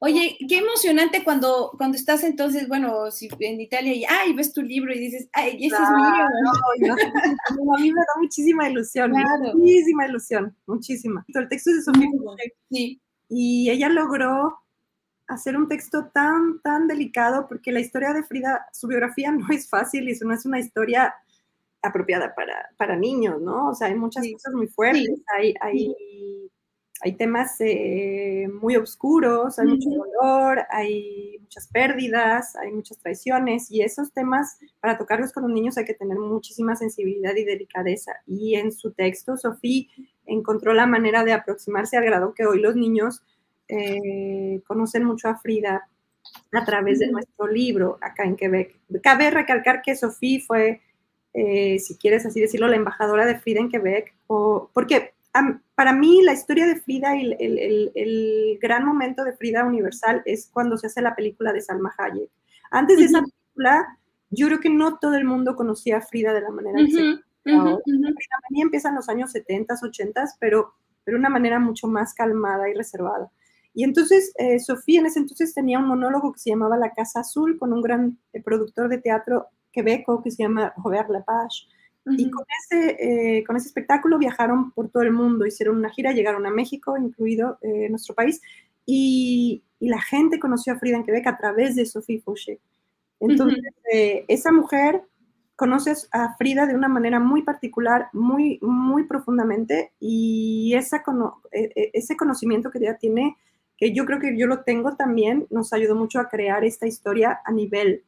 Oye, qué emocionante cuando, cuando estás entonces, bueno, si en Italia y ay, ves tu libro y dices, ay, ese es mi libro. Ay, no, no, a mí me da muchísima ilusión, Claro. muchísima ilusión, muchísima. El texto es de Sofía. Sí, y ella logró hacer un texto tan, tan delicado, porque la historia de Frida, su biografía no es fácil y eso no es una historia apropiada para, para niños, ¿no? O sea, hay muchas Sí. cosas muy fuertes, Sí. hay, hay, hay temas eh, muy oscuros, hay mucho dolor, hay muchas pérdidas, hay muchas traiciones y esos temas, para tocarlos con los niños hay que tener muchísima sensibilidad y delicadeza. Y en su texto, Sofía encontró la manera de aproximarse al grado que hoy los niños eh, conocen mucho a Frida a través de nuestro libro acá en Quebec. Cabe recalcar que Sofía fue, eh, si quieres así decirlo, la embajadora de Frida en Quebec, o, porque am, para mí la historia de Frida y el, el- el- el gran momento de Frida Universal es cuando se hace la película de Salma Hayek. Antes de esa película, yo creo que no todo el mundo conocía a Frida de la manera que se Ujú, ujú, ahora. ujú. la manía empieza en los años 70, 80, pero, pero de una manera mucho más calmada y reservada. Y entonces, eh, Sofía en ese entonces tenía un monólogo que se llamaba La Casa Azul con un gran eh, productor de teatro quebeco que se llama Robert Lepage. Y con ese, eh, con ese espectáculo viajaron por todo el mundo, hicieron una gira, llegaron a México, incluido eh, nuestro país, y, y la gente conoció a Frida en Quebec a través de Sophie Fauché. Entonces, eh, esa mujer conoce a Frida de una manera muy particular, muy, muy profundamente, y esa eh, ese conocimiento que ella tiene, que yo creo que yo lo tengo también, nos ayudó mucho a crear esta historia a nivel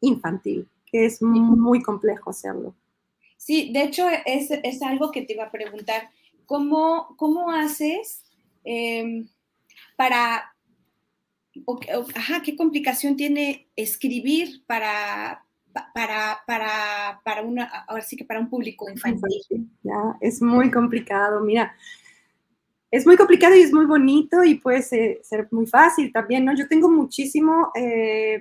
infantil, que es muy complejo hacerlo. Sí, de hecho es, es algo que te iba a preguntar. ¿Cómo, cómo haces em, para, o- o- ajá, qué complicación tiene escribir para, pa- para, para, para una, ahora sí que para un público infantil? Ya, es muy complicado, mira. Es muy complicado y es muy bonito y puede ser, ser muy fácil también, ¿no? Yo tengo muchísimo eh,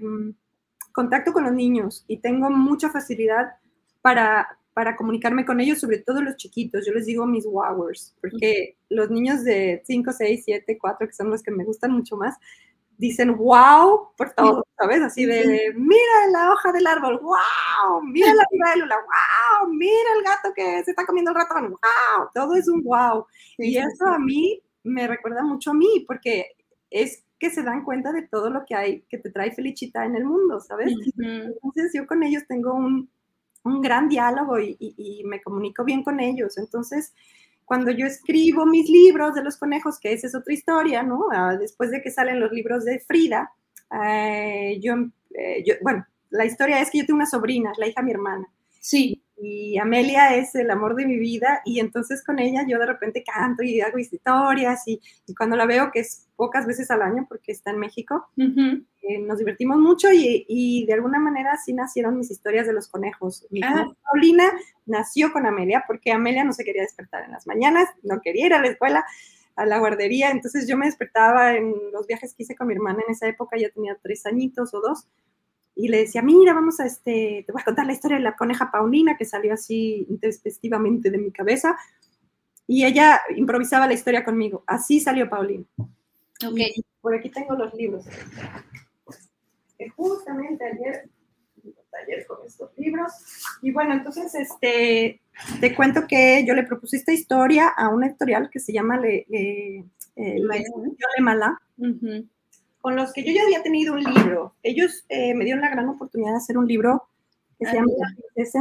contacto con los niños y tengo mucha facilidad para, para comunicarme con ellos, sobre todo los chiquitos. Yo les digo mis wowers, porque los niños de 5, 6, 7, 4, que son los que me gustan mucho más, dicen wow por todo, ¿sabes? Así de, mira la hoja del árbol, wow, mira la libélula, wow, mira el gato que se está comiendo el ratón, wow, todo es un wow. Y eso a mí me recuerda mucho a mí, porque es que se dan cuenta de todo lo que hay, que te trae Felicita en el mundo, ¿sabes? Entonces yo con ellos tengo un, un gran diálogo y, y- y me comunico bien con ellos. Entonces, cuando yo escribo mis libros de los conejos, que esa es otra historia, ¿no? Ah, después de que salen los libros de Frida, eh, yo, eh, yo- bueno, la historia es que yo tengo una sobrina, la hija de mi hermana, Sí, y Amelia es el amor de mi vida, y entonces con ella yo de repente canto y hago historias, y, y cuando la veo, que es pocas veces al año porque está en México, eh, nos divertimos mucho y, y de alguna manera así nacieron mis historias de los conejos. Mi Ah. Paulina nació con Amelia porque Amelia no se quería despertar en las mañanas, no quería ir a la escuela, a la guardería, entonces yo me despertaba en los viajes que hice con mi hermana en esa época, ya tenía tres añitos o dos, y le decía, mira, vamos a este, te voy a contar la historia de la coneja Paulina que salió así intempestivamente de mi cabeza, y ella improvisaba la historia conmigo, así salió Paulina. ok. Y por aquí tengo los libros. Que justamente ayer, ayer con estos libros. Y bueno, entonces este, te cuento que yo le propuse esta historia a una editorial que se llama Le, Le, eh, Le- Le Malá, Ujú. Con los que yo ya había tenido un libro. Ellos eh, me dieron la gran oportunidad de hacer un libro que se llama La princesa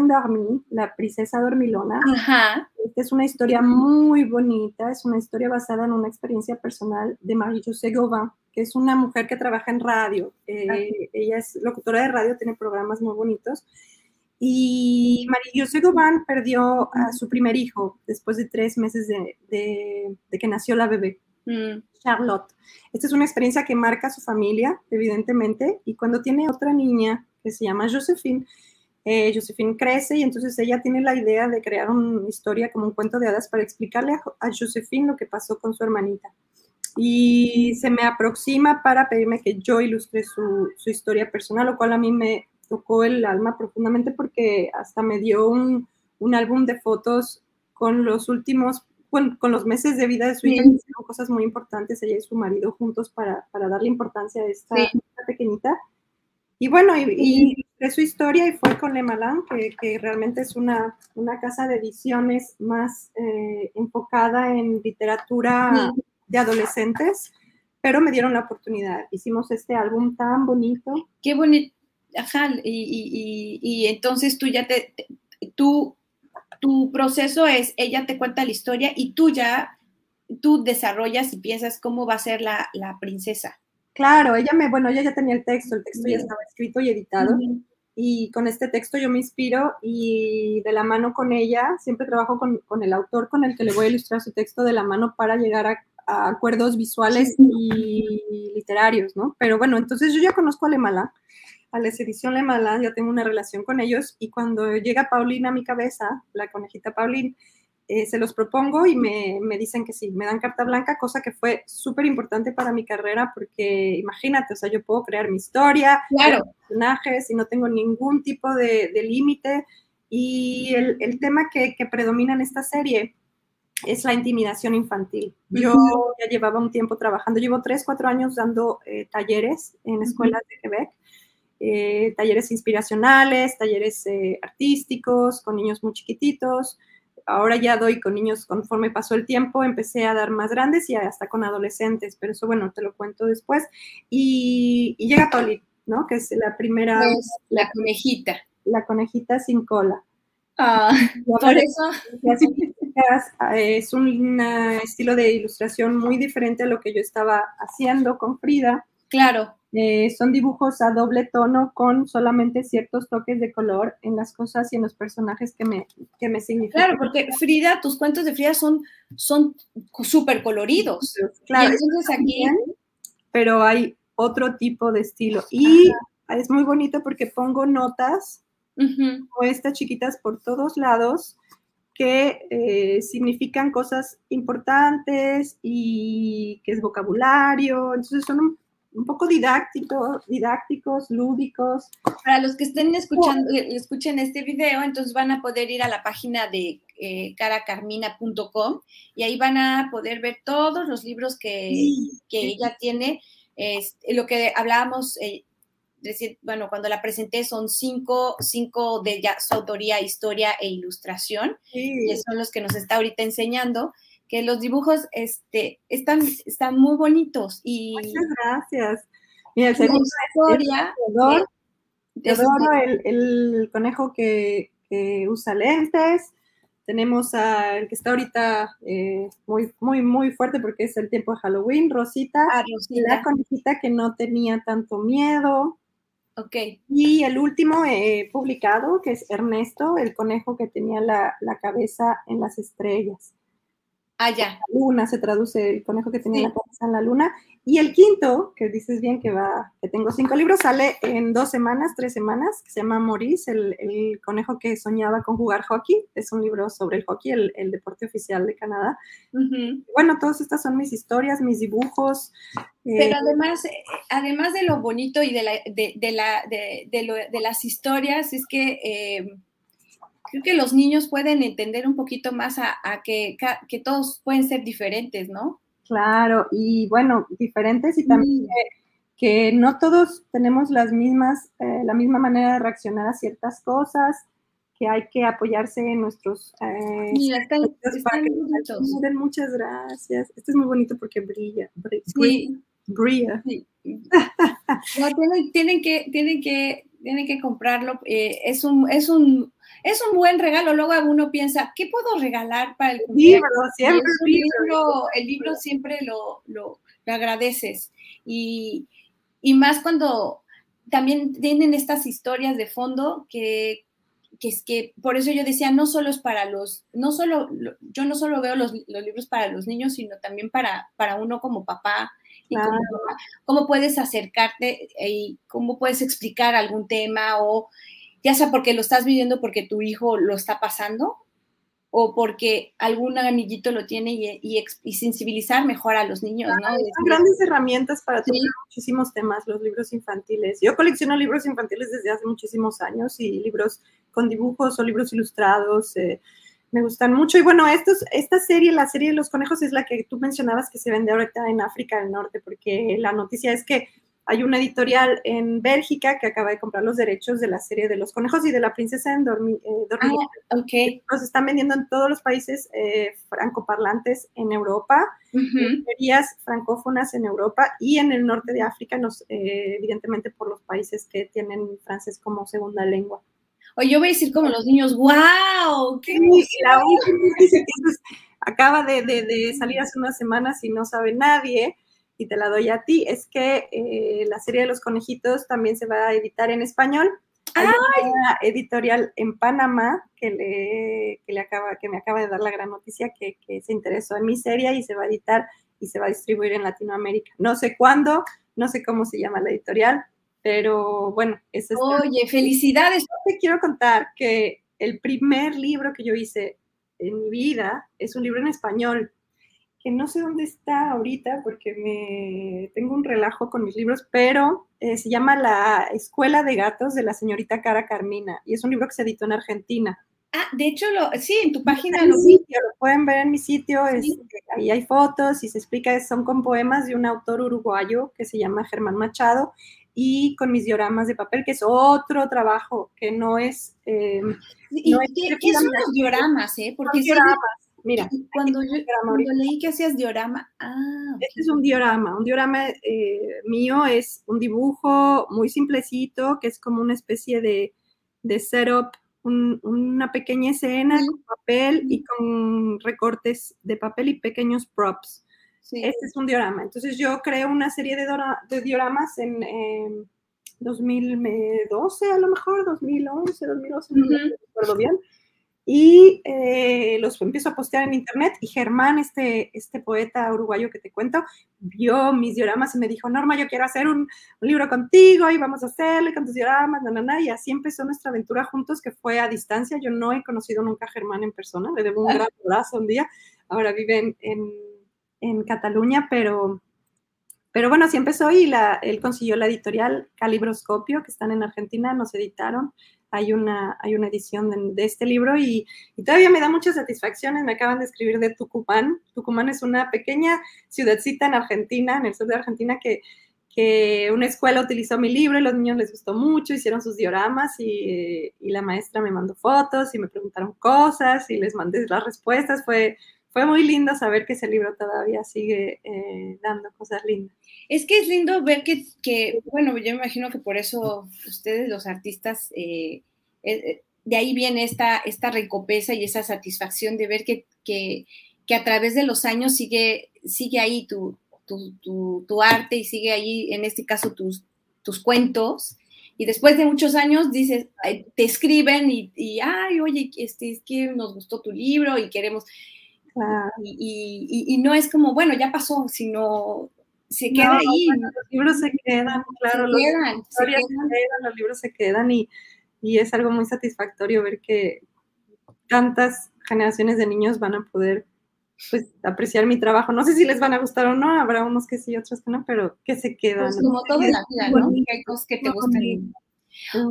la princesa dormilona. Ajá. Esta es una historia muy bonita, es una historia basada en una experiencia personal de Marie-José Gauvin, que es una mujer que trabaja en radio. Eh, ella es locutora de radio, tiene programas muy bonitos. Y Marie-José Gauvin perdió a su primer hijo después de tres meses de, de, que nació la bebé, mm. Charlotte. Esta es una experiencia que marca a su familia, evidentemente, y cuando tiene otra niña que se llama Josephine, eh, Josephine crece y entonces ella tiene la idea de crear una historia como un cuento de hadas para explicarle a, Josephine lo que pasó con su hermanita. Y se me aproxima para pedirme que yo ilustre su, su historia personal, lo cual a mí me tocó el alma profundamente porque hasta me dio un, un álbum de fotos con los últimos, con, con los meses de vida de su hija, cosas muy importantes, ella y su marido juntos para, para darle importancia a esta, pequeñita. Y bueno, y, y su historia y fue con Le Malin, que, que, realmente es una, una casa de ediciones más eh, enfocada en literatura de adolescentes, pero me dieron la oportunidad. Hicimos este álbum tan bonito. Qué bonito. Ajá, y, y, y, entonces tú ya te, tú, tu proceso es, ella te cuenta la historia y tú ya, tú desarrollas y piensas cómo va a ser la, la princesa. Claro, ella me, bueno, ella ya tenía el texto, el texto ya estaba escrito y editado. Y con este texto yo me inspiro y de la mano con ella, siempre trabajo con, con, el autor con el que le voy a ilustrar su texto de la mano para llegar a, acuerdos visuales y literarios, ¿no? Pero bueno, entonces yo ya conozco a Lemala, a la edición Lemala, ya tengo una relación con ellos y cuando llega Paulina a mi cabeza, la conejita Paulina, eh, se los propongo y me, me, dicen que sí, me dan carta blanca, cosa que fue súper importante para mi carrera porque imagínate, o sea, yo puedo crear mi historia, claro. personajes y no tengo ningún tipo de, de límite. Y el, el tema que, que, predomina en esta serie es la intimidación infantil. Yo ya llevaba un tiempo trabajando, llevo tres, cuatro años dando eh, talleres en escuelas de Quebec. Eh, talleres inspiracionales, talleres eh, artísticos con niños muy chiquititos, ahora ya doy con niños conforme pasó el tiempo, empecé a dar más grandes y hasta con adolescentes, pero eso, bueno, te lo cuento después. Y, llega Toli, ¿no? Que es la primera. la conejita. La conejita sin cola. Ah, por eso. Es un estilo de ilustración muy diferente a lo que yo estaba haciendo con Frida. Claro. Eh, son dibujos a doble tono con solamente ciertos toques de color en las cosas y en los personajes que me, que me significan. Claro, porque Frida, tus cuentos de Frida son súper coloridos. Claro. entonces aquí... Pero hay otro tipo de estilo. Y es muy bonito porque pongo notas o estas chiquitas por todos lados que eh, significan cosas importantes y que es vocabulario. Entonces son un un poco didácticos, didácticos, lúdicos. Para los que estén escuchando, eh, escuchen este video, entonces van a poder ir a la página de eh, caracarmina.com y ahí van a poder ver todos los libros que, que ella tiene. Es, lo que hablábamos, eh, bueno, cuando la presenté son cinco, cinco de ya, su autoría, historia e ilustración, y son los que nos está ahorita enseñando que los dibujos este, están, están muy bonitos. Y Muchas gracias. Mira, el segundo historia el, conejo que, usa lentes. Tenemos al que está ahorita eh, muy, muy, muy fuerte porque es el tiempo de Halloween, Rosita. Ah, Rosita. La conejita que no tenía tanto miedo. Ok. Y el último eh, publicado, que es Ernesto, el conejo que tenía la, la cabeza en las estrellas. Ah, ya. luna se traduce el conejo que tenía la cabeza en la luna. Y el quinto, que dices bien que va, que tengo cinco libros, sale en dos semanas, tres semanas, que se llama Maurice, el, el conejo que soñaba con jugar hockey. Es un libro sobre el hockey, el, el deporte oficial de Canadá. Bueno, todas estas son mis historias, mis dibujos. Eh, Pero además, eh, además de lo bonito y de, la, de, de la, de, de, las historias, es que... Eh, creo que los niños pueden entender un poquito más a, que, que, todos pueden ser diferentes, ¿no? Claro, y bueno, diferentes y también que, no todos tenemos las mismas, eh, la misma manera de reaccionar a ciertas cosas, que hay que apoyarse en nuestros... Eh, Mira, están, muchas gracias. Este es muy bonito porque brilla. brilla sí. Brilla. no, tienen, tienen, que, tienen que tienen que comprarlo. Eh, es, un, es, un, es un buen regalo. Luego uno piensa, ¿qué puedo regalar para el libro? Siempre el libro, el libro siempre lo, lo, agradeces. Y, y, más cuando también tienen estas historias de fondo que, que es que por eso yo decía, no solo es para los, no solo, yo no solo veo los, los libros para los niños, sino también para, para uno como papá, y cómo, puedes acercarte y cómo puedes explicar algún tema o ya sea porque lo estás viviendo porque tu hijo lo está pasando o porque algún amiguito lo tiene y, sensibilizar mejor a los niños, ¿no? Son grandes herramientas para tocar muchísimos temas, los libros infantiles. Yo colecciono libros infantiles desde hace muchísimos años y libros con dibujos o libros ilustrados. Eh, me gustan mucho. Y bueno, estos, esta serie, la serie de los conejos, es la que tú mencionabas que se vende ahorita en África del Norte, porque la noticia es que hay una editorial en Bélgica que acaba de comprar los derechos de la serie de los conejos y de la princesa en dormir. Eh, ah, okay. Los están vendiendo en todos los países eh, francoparlantes en Europa, uh francófonas en Europa y en el norte de África, nos, eh, evidentemente por los países que tienen francés como segunda lengua. Oye, yo voy a decir como los niños, ¡wow! ¡Qué la acaba de, salir hace unas semanas y no sabe nadie, y te la doy a ti, es que eh, la serie de los conejitos también se va a editar en español. Hay una editorial en Panamá que, le, que, le acaba, que me acaba de dar la gran noticia que, que se interesó en mi serie y se va a editar y se va a distribuir en Latinoamérica. No sé cuándo, no sé cómo se llama la editorial, pero bueno, eso es. Oye, felicidades. Te quiero contar que el primer libro que yo hice en mi vida es un libro en español, que no sé dónde está ahorita porque me tengo un relajo con mis libros, pero eh, se llama La Escuela de Gatos de la señorita Cara Carmina y es un libro que se editó en Argentina. Ah, de hecho, lo, sí, en tu página lo, sitio, lo pueden ver en mi sitio, ahí hay fotos y se explica, son con poemas de un autor uruguayo que se llama Germán Machado y con mis dioramas de papel, que es otro trabajo que no es... Eh, ¿Qué, son los dioramas? Eh? Porque dioramas. Mira, cuando yo cuando leí que hacías diorama, ah, este es un diorama. Un diorama eh, mío es un dibujo muy simplecito, que es como una especie de, de setup, una pequeña escena con papel y con recortes de papel y pequeños props. Este es un diorama. Entonces yo creo una serie de, dioramas en 2012, a lo mejor, 2011, 2012, no me acuerdo bien. Y eh, los empiezo a postear en internet y Germán, este, este poeta uruguayo que te cuento, vio mis dioramas y me dijo, Norma, yo quiero hacer un, libro contigo y vamos a hacerle con tus dioramas, na, y así empezó nuestra aventura juntos que fue a distancia. Yo no he conocido nunca a Germán en persona, le debo un gran abrazo un día. Ahora vive en en Cataluña, pero, pero bueno, así empezó y la, él consiguió la editorial Calibroscopio, que están en Argentina, nos editaron. Hay una, hay una edición de, este libro y, todavía me da muchas satisfacciones. Me acaban de escribir de Tucumán. Tucumán es una pequeña ciudadcita en Argentina, en el sur de Argentina, que, que una escuela utilizó mi libro y los niños les gustó mucho, hicieron sus dioramas y, y, la maestra me mandó fotos y me preguntaron cosas y les mandé las respuestas. Fue, fue muy lindo saber que ese libro todavía sigue eh, dando cosas lindas. Es que es lindo ver que, que, bueno, yo me imagino que por eso ustedes los artistas, eh, eh, de ahí viene esta, esta recompensa y esa satisfacción de ver que, que, que a través de los años sigue, sigue ahí tu, tu, tu, arte y sigue ahí, en este caso, tus, tus cuentos. Y después de muchos años dices, te escriben y, y ay, oye, este, es que nos gustó tu libro y queremos y, no es como, bueno, ya pasó, sino se queda ahí. los libros se quedan, claro. los, los libros se quedan y, es algo muy satisfactorio ver que tantas generaciones de niños van a poder pues apreciar mi trabajo. No sé si les van a gustar o no, habrá unos que sí, otros que no, pero que se quedan. Pues como todo en la vida, ¿no? hay cosas que te gustan.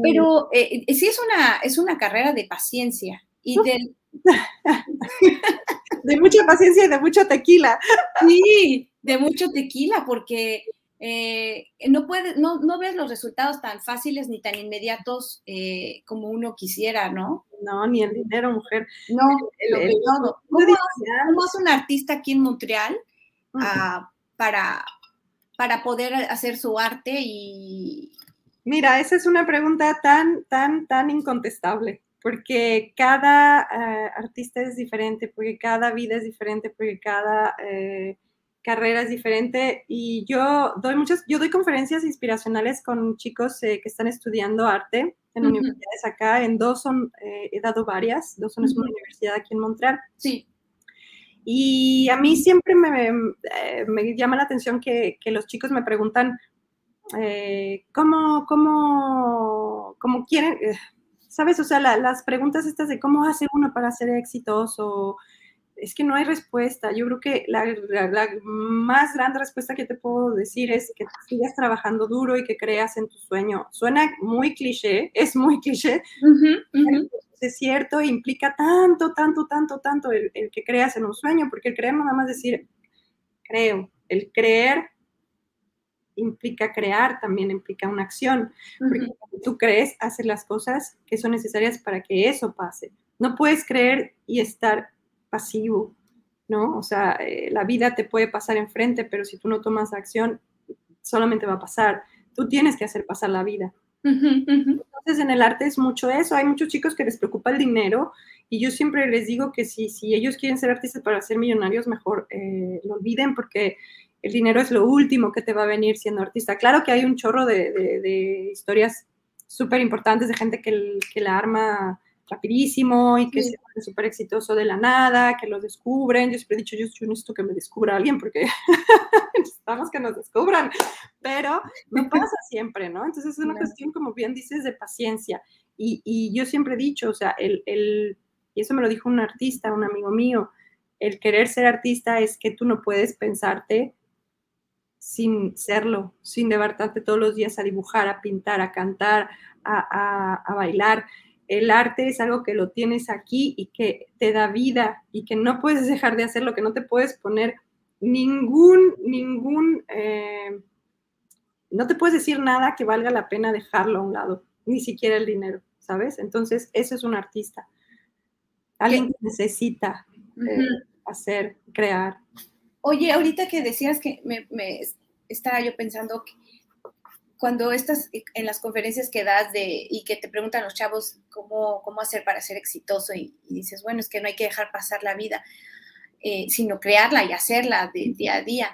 Pero eh, sí es una, es una carrera de paciencia y del... de mucha paciencia y de mucho tequila. Sí, de mucho tequila, porque eh, no, puede, no, no, ves los resultados tan fáciles ni tan inmediatos eh, como uno quisiera, ¿no? No, ni el dinero, mujer. No, el, ¿Cómo, es un artista aquí en Montreal ah, para, para poder hacer su arte y, Mira, esa es una pregunta tan, tan, tan incontestable, porque cada eh, artista es diferente, porque cada vida es diferente, porque cada eh, carrera es diferente. Y yo doy muchas, yo doy conferencias inspiracionales con chicos eh, que están estudiando arte en universidades acá. En dos son, he dado varias, dos son una universidad aquí en Montreal. Sí. Y a mí siempre me, me llama la atención que, que los chicos me preguntan, ¿cómo, cómo, cómo quieren, sabes? O sea, las preguntas estas de cómo hace uno para ser exitoso, es que no hay respuesta. Yo creo que la, más grande respuesta que te puedo decir es que sigas trabajando duro y que creas en tu sueño. Suena muy cliché, es muy cliché, es cierto, implica tanto, tanto, tanto, tanto el, el, que creas en un sueño, porque el creer no nada más decir, creo, el creer implica crear, también implica una acción, porque tú crees, hacer las cosas que son necesarias para que eso pase. No puedes creer y estar pasivo, ¿no? O sea, eh, la vida te puede pasar enfrente, pero si tú no tomas acción, solamente va a pasar. Tú tienes que hacer pasar la vida. Entonces, en el arte es mucho eso. Hay muchos chicos que les preocupa el dinero y yo siempre les digo que si, si ellos quieren ser artistas para ser millonarios, mejor eh, lo olviden porque el dinero es lo último que te va a venir siendo artista. Claro que hay un chorro de, historias súper importantes de gente que, que, la arma rapidísimo y que se pone súper exitoso de la nada, que lo descubren. Yo siempre he dicho, yo, necesito que me descubra alguien porque necesitamos que nos descubran, pero no pasa siempre, ¿no? Entonces es una cuestión, como bien dices, de paciencia. Y, y yo siempre he dicho, o sea, el, el, y eso me lo dijo un artista, un amigo mío, el querer ser artista es que tú no puedes pensarte sin serlo, sin levantarte todos los días a dibujar, a pintar, a cantar, a, bailar. El arte es algo que lo tienes aquí y que te da vida y que no puedes dejar de hacerlo, que no te puedes poner ningún, ningún, eh, no te puedes decir nada que valga la pena dejarlo a un lado, ni siquiera el dinero, ¿sabes? Entonces, eso es un artista. Alguien que necesita eh, hacer, crear. Oye, ahorita que decías que me, estaba yo pensando que cuando estás en las conferencias que das de, y que te preguntan los chavos cómo, cómo hacer para ser exitoso y, dices, bueno, es que no hay que dejar pasar la vida, eh, sino crearla y hacerla de día a día.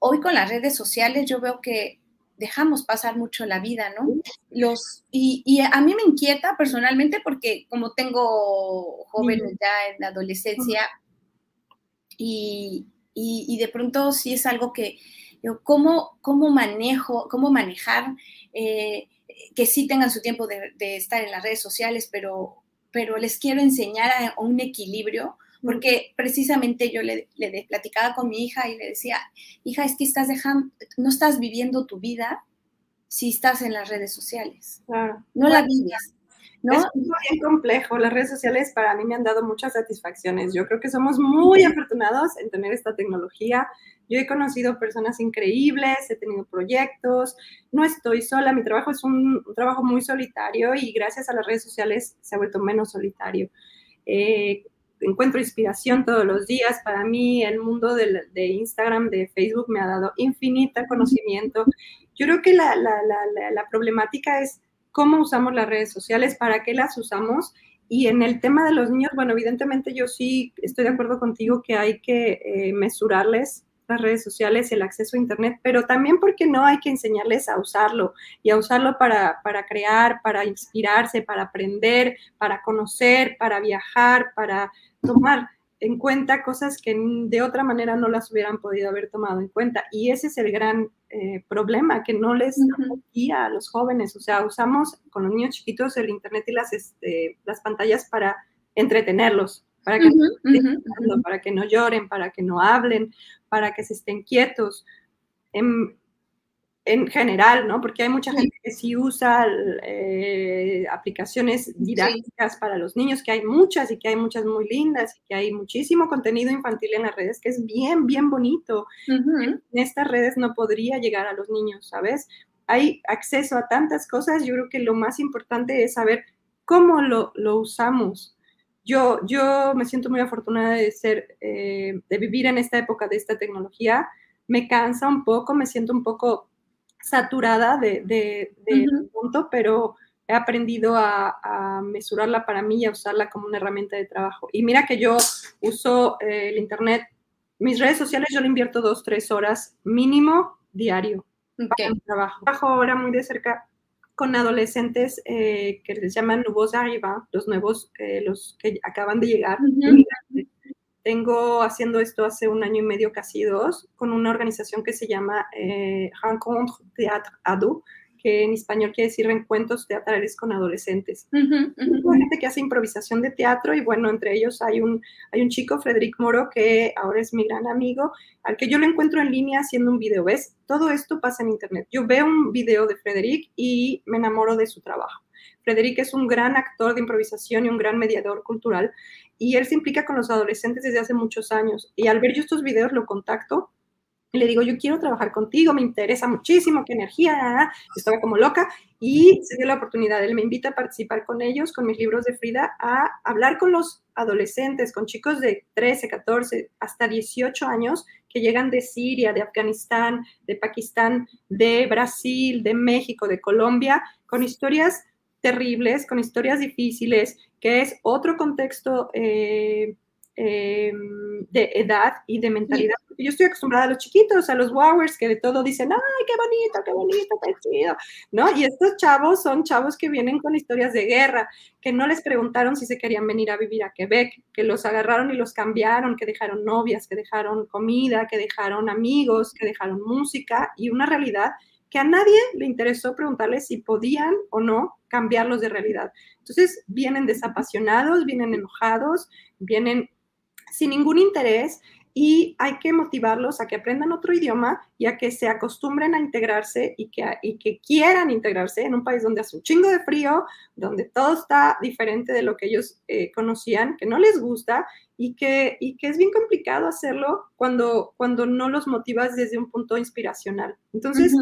Hoy con las redes sociales yo veo que dejamos pasar mucho la vida, ¿no? Los, y, y, a mí me inquieta personalmente porque como tengo jóvenes ya en la adolescencia y, y, de pronto sí es algo que, ¿cómo, cómo manejo, cómo manejar eh, que sí tengan su tiempo de, estar en las redes sociales, pero, pero les quiero enseñar a, un equilibrio, porque precisamente yo le, le, platicaba con mi hija y le decía, hija, es que estás dejando, no estás viviendo tu vida si estás en las redes sociales. Claro. No la vives. ¿No? Es bien complejo. Las redes sociales para mí me han dado muchas satisfacciones. Yo creo que somos muy afortunados en tener esta tecnología. Yo he conocido personas increíbles, he tenido proyectos, no estoy sola, mi trabajo es un, trabajo muy solitario y gracias a las redes sociales se ha vuelto menos solitario. Eh, encuentro inspiración todos los días. Para mí el mundo de, de, Instagram, de Facebook me ha dado infinita conocimiento. Yo creo que la, la, la, la problemática es cómo usamos las redes sociales, para qué las usamos. Y en el tema de los niños, bueno, evidentemente yo sí estoy de acuerdo contigo que hay que eh, mesurarles las redes sociales, el acceso a Internet, pero también porque no hay que enseñarles a usarlo y a usarlo para, para crear, para inspirarse, para aprender, para conocer, para viajar, para tomar en cuenta cosas que de otra manera no las hubieran podido haber tomado en cuenta. Y ese es el gran eh, problema, que no les guía a los jóvenes. O sea, usamos con los niños chiquitos el Internet y las, este, las pantallas para entretenerlos, para que, para que no lloren, para que no hablen, para que se estén quietos. En, en general, ¿no? Porque hay mucha gente que sí usa eh, aplicaciones didácticas para los niños, que hay muchas y que hay muchas muy lindas y que hay muchísimo contenido infantil en las redes que es bien, bien bonito. En estas redes no podría llegar a los niños, ¿sabes? Hay acceso a tantas cosas, yo creo que lo más importante es saber cómo lo, lo usamos. Yo, yo me siento muy afortunada de ser, eh, de vivir en esta época de esta tecnología. Me cansa un poco, me siento un poco saturada de, de, punto, pero he aprendido a, mesurarla para mí y a usarla como una herramienta de trabajo. Y mira que yo uso eh, el Internet, mis redes sociales yo le invierto dos, tres horas mínimo diario para mi trabajo. Trabajo ahora muy de cerca con adolescentes eh, que les llaman nuevos arriba, los nuevos, eh, los que acaban de llegar. Tengo haciendo esto hace un año y medio, casi dos, con una organización que se llama eh, Rencontre Théâtre Ado, que en español quiere decir reencuentros teatrales con adolescentes. Hay gente que hace improvisación de teatro y bueno, entre ellos hay un, hay un chico, Frederic Moro, que ahora es mi gran amigo, al que yo lo encuentro en línea haciendo un video. ¿Ves? Todo esto pasa en internet. Yo veo un video de Frederic y me enamoro de su trabajo. Frederic es un gran actor de improvisación y un gran mediador cultural y él se implica con los adolescentes desde hace muchos años. Y al ver yo estos videos lo contacto y le digo, yo quiero trabajar contigo, me interesa muchísimo, qué energía, estaba como loca y se dio la oportunidad, él me invita a participar con ellos, con mis libros de Frida, a hablar con los adolescentes, con chicos de 13, 14, hasta 18 años que llegan de Siria, de Afganistán, de Pakistán, de Brasil, de México, de Colombia, con historias terribles, con historias difíciles, que es otro contexto. Eh, Em, de edad y de mentalidad. Yo estoy acostumbrada a los chiquitos, a los wowers, que de todo dicen, ay, qué bonito, qué bonito, qué chido, ¿no? Y estos chavos son chavos que vienen con historias de guerra, que no les preguntaron si se querían venir a vivir a Quebec, que los agarraron y los cambiaron, que dejaron novias, que dejaron comida, que dejaron amigos, que dejaron música y una realidad que a nadie le interesó preguntarles si podían o no cambiarlos de realidad. Entonces vienen desapasionados, vienen enojados, vienen sin ningún interés y hay que motivarlos a que aprendan otro idioma y a que se acostumbren a integrarse y que, y que quieran integrarse en un país donde hace un chingo de frío, donde todo está diferente de lo que ellos eh, conocían, que no les gusta y que, y que es bien complicado hacerlo cuando, cuando no los motivas desde un punto inspiracional. Entonces,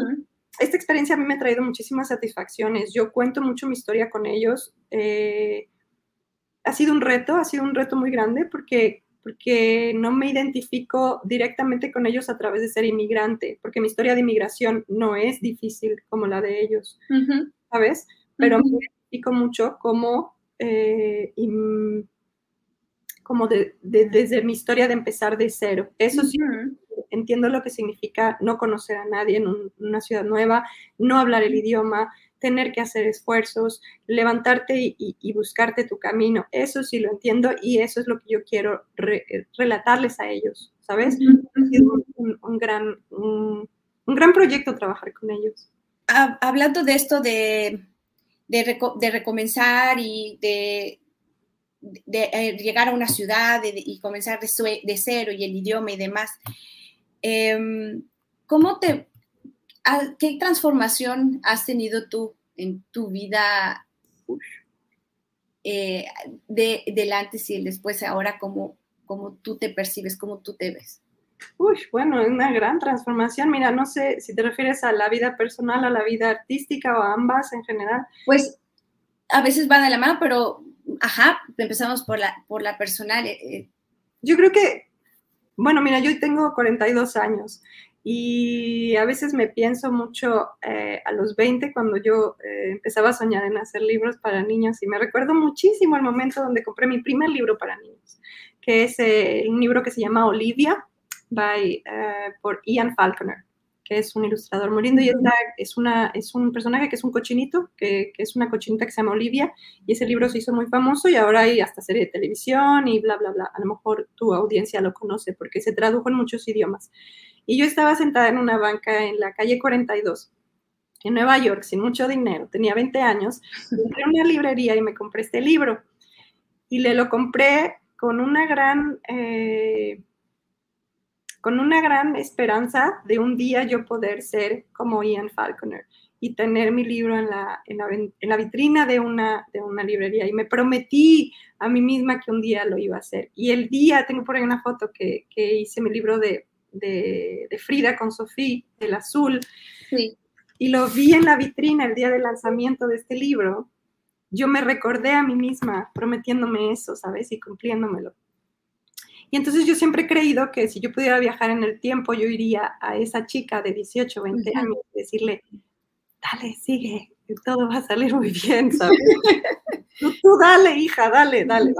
esta experiencia a mí me ha traído muchísimas satisfacciones. Yo cuento mucho mi historia con ellos. Eh, ha sido un reto, ha sido un reto muy grande porque porque no me identifico directamente con ellos a través de ser inmigrante, porque mi historia de inmigración no es difícil como la de ellos, ¿sabes? Pero me identifico mucho como, eh, como desde mi historia de empezar de cero. Eso sí, entiendo lo que significa no conocer a nadie en una ciudad nueva, no hablar el idioma, tener que hacer esfuerzos, levantarte y, buscarte tu camino. Eso sí lo entiendo y eso es lo que yo quiero relatarles a ellos, ¿sabes? Ha sido un, gran, un, gran proyecto trabajar con ellos. Hablando de esto de, de, recomenzar y de, de, eh, llegar a una ciudad y comenzar de, cero y el idioma y demás, em, ¿cómo te, ¿Qué transformación has tenido tú en tu vida eh, de, del antes y el después, ahora cómo, cómo tú te percibes, cómo tú te ves? Uy, bueno, es una gran transformación. Mira, no sé si te refieres a la vida personal, a la vida artística o a ambas en general. Pues a veces van de la mano, pero ajá, empezamos por la, por la personal. Eh, eh. Yo creo que, bueno, mira, yo tengo 42 años y a veces me pienso mucho eh, a los 20 cuando yo eh, empezaba a soñar en hacer libros para niños y me recuerdo muchísimo el momento donde compré mi primer libro para niños, que es eh, un libro que se llama Olivia by, por Ian Falconer, que es un ilustrador muy lindo y es, una, es un personaje que es un cochinito, que, que, es una cochinita que se llama Olivia y ese libro se hizo muy famoso y ahora hay hasta serie de televisión y bla, bla, bla. A lo mejor tu audiencia lo conoce porque se tradujo en muchos idiomas. Y yo estaba sentada en una banca en la calle 42, en Nueva York, sin mucho dinero, tenía 20 años, entré a una librería y me compré este libro. Y le lo compré con una gran, eh, con una gran esperanza de un día yo poder ser como Ian Falconer y tener mi libro en la, en la, vitrina de una, de una librería. Y me prometí a mí misma que un día lo iba a hacer. Y el día, tengo por ahí una foto que, que hice mi libro de, de, Frida con Sofía, el azul, y lo vi en la vitrina el día del lanzamiento de este libro, yo me recordé a mí misma prometiéndome eso, ¿sabes? Y cumpliéndomelo. Y entonces yo siempre he creído que si yo pudiera viajar en el tiempo, yo iría a esa chica de 18, 20 años y decirle, dale, sigue, todo va a salir muy bien, ¿sabes? tú, dale, hija, dale, dale.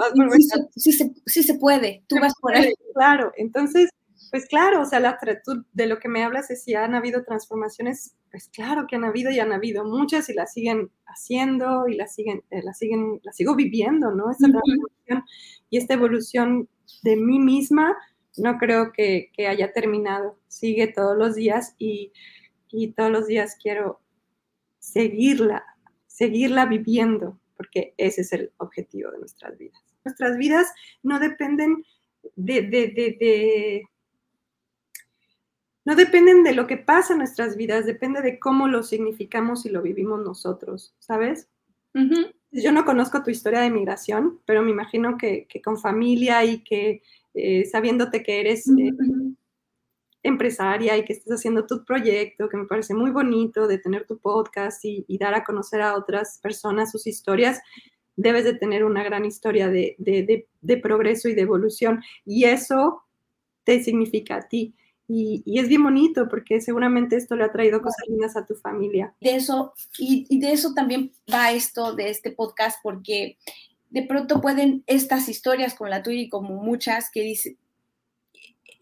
sí, sí, se, puede, tú vas por ahí. Claro, entonces, pues claro, o sea, la, de lo que me hablas es si han habido transformaciones, pues claro que han habido y han habido muchas y las siguen haciendo y las siguen, eh, las siguen, las sigo viviendo, ¿no? Esta transformación y esta evolución de mí misma, no creo que, que haya terminado, sigue todos los días y, y todos los días quiero seguirla, seguirla viviendo, porque ese es el objetivo de nuestras vidas. Nuestras vidas no dependen de, no dependen de lo que pasa en nuestras vidas, depende de cómo lo significamos y lo vivimos nosotros, ¿sabes? Yo no conozco tu historia de migración, pero me imagino que, con familia y que eh, sabiéndote que eres eh, empresaria y que estés haciendo tu proyecto, que me parece muy bonito de tener tu podcast y, dar a conocer a otras personas sus historias, debes de tener una gran historia de, progreso y de evolución. Y eso te significa a ti. Y, es bien bonito porque seguramente esto le ha traído cosas lindas a tu familia. De eso, y, y de eso también va esto de este podcast, porque de pronto pueden estas historias como la tuya y como muchas que dicen,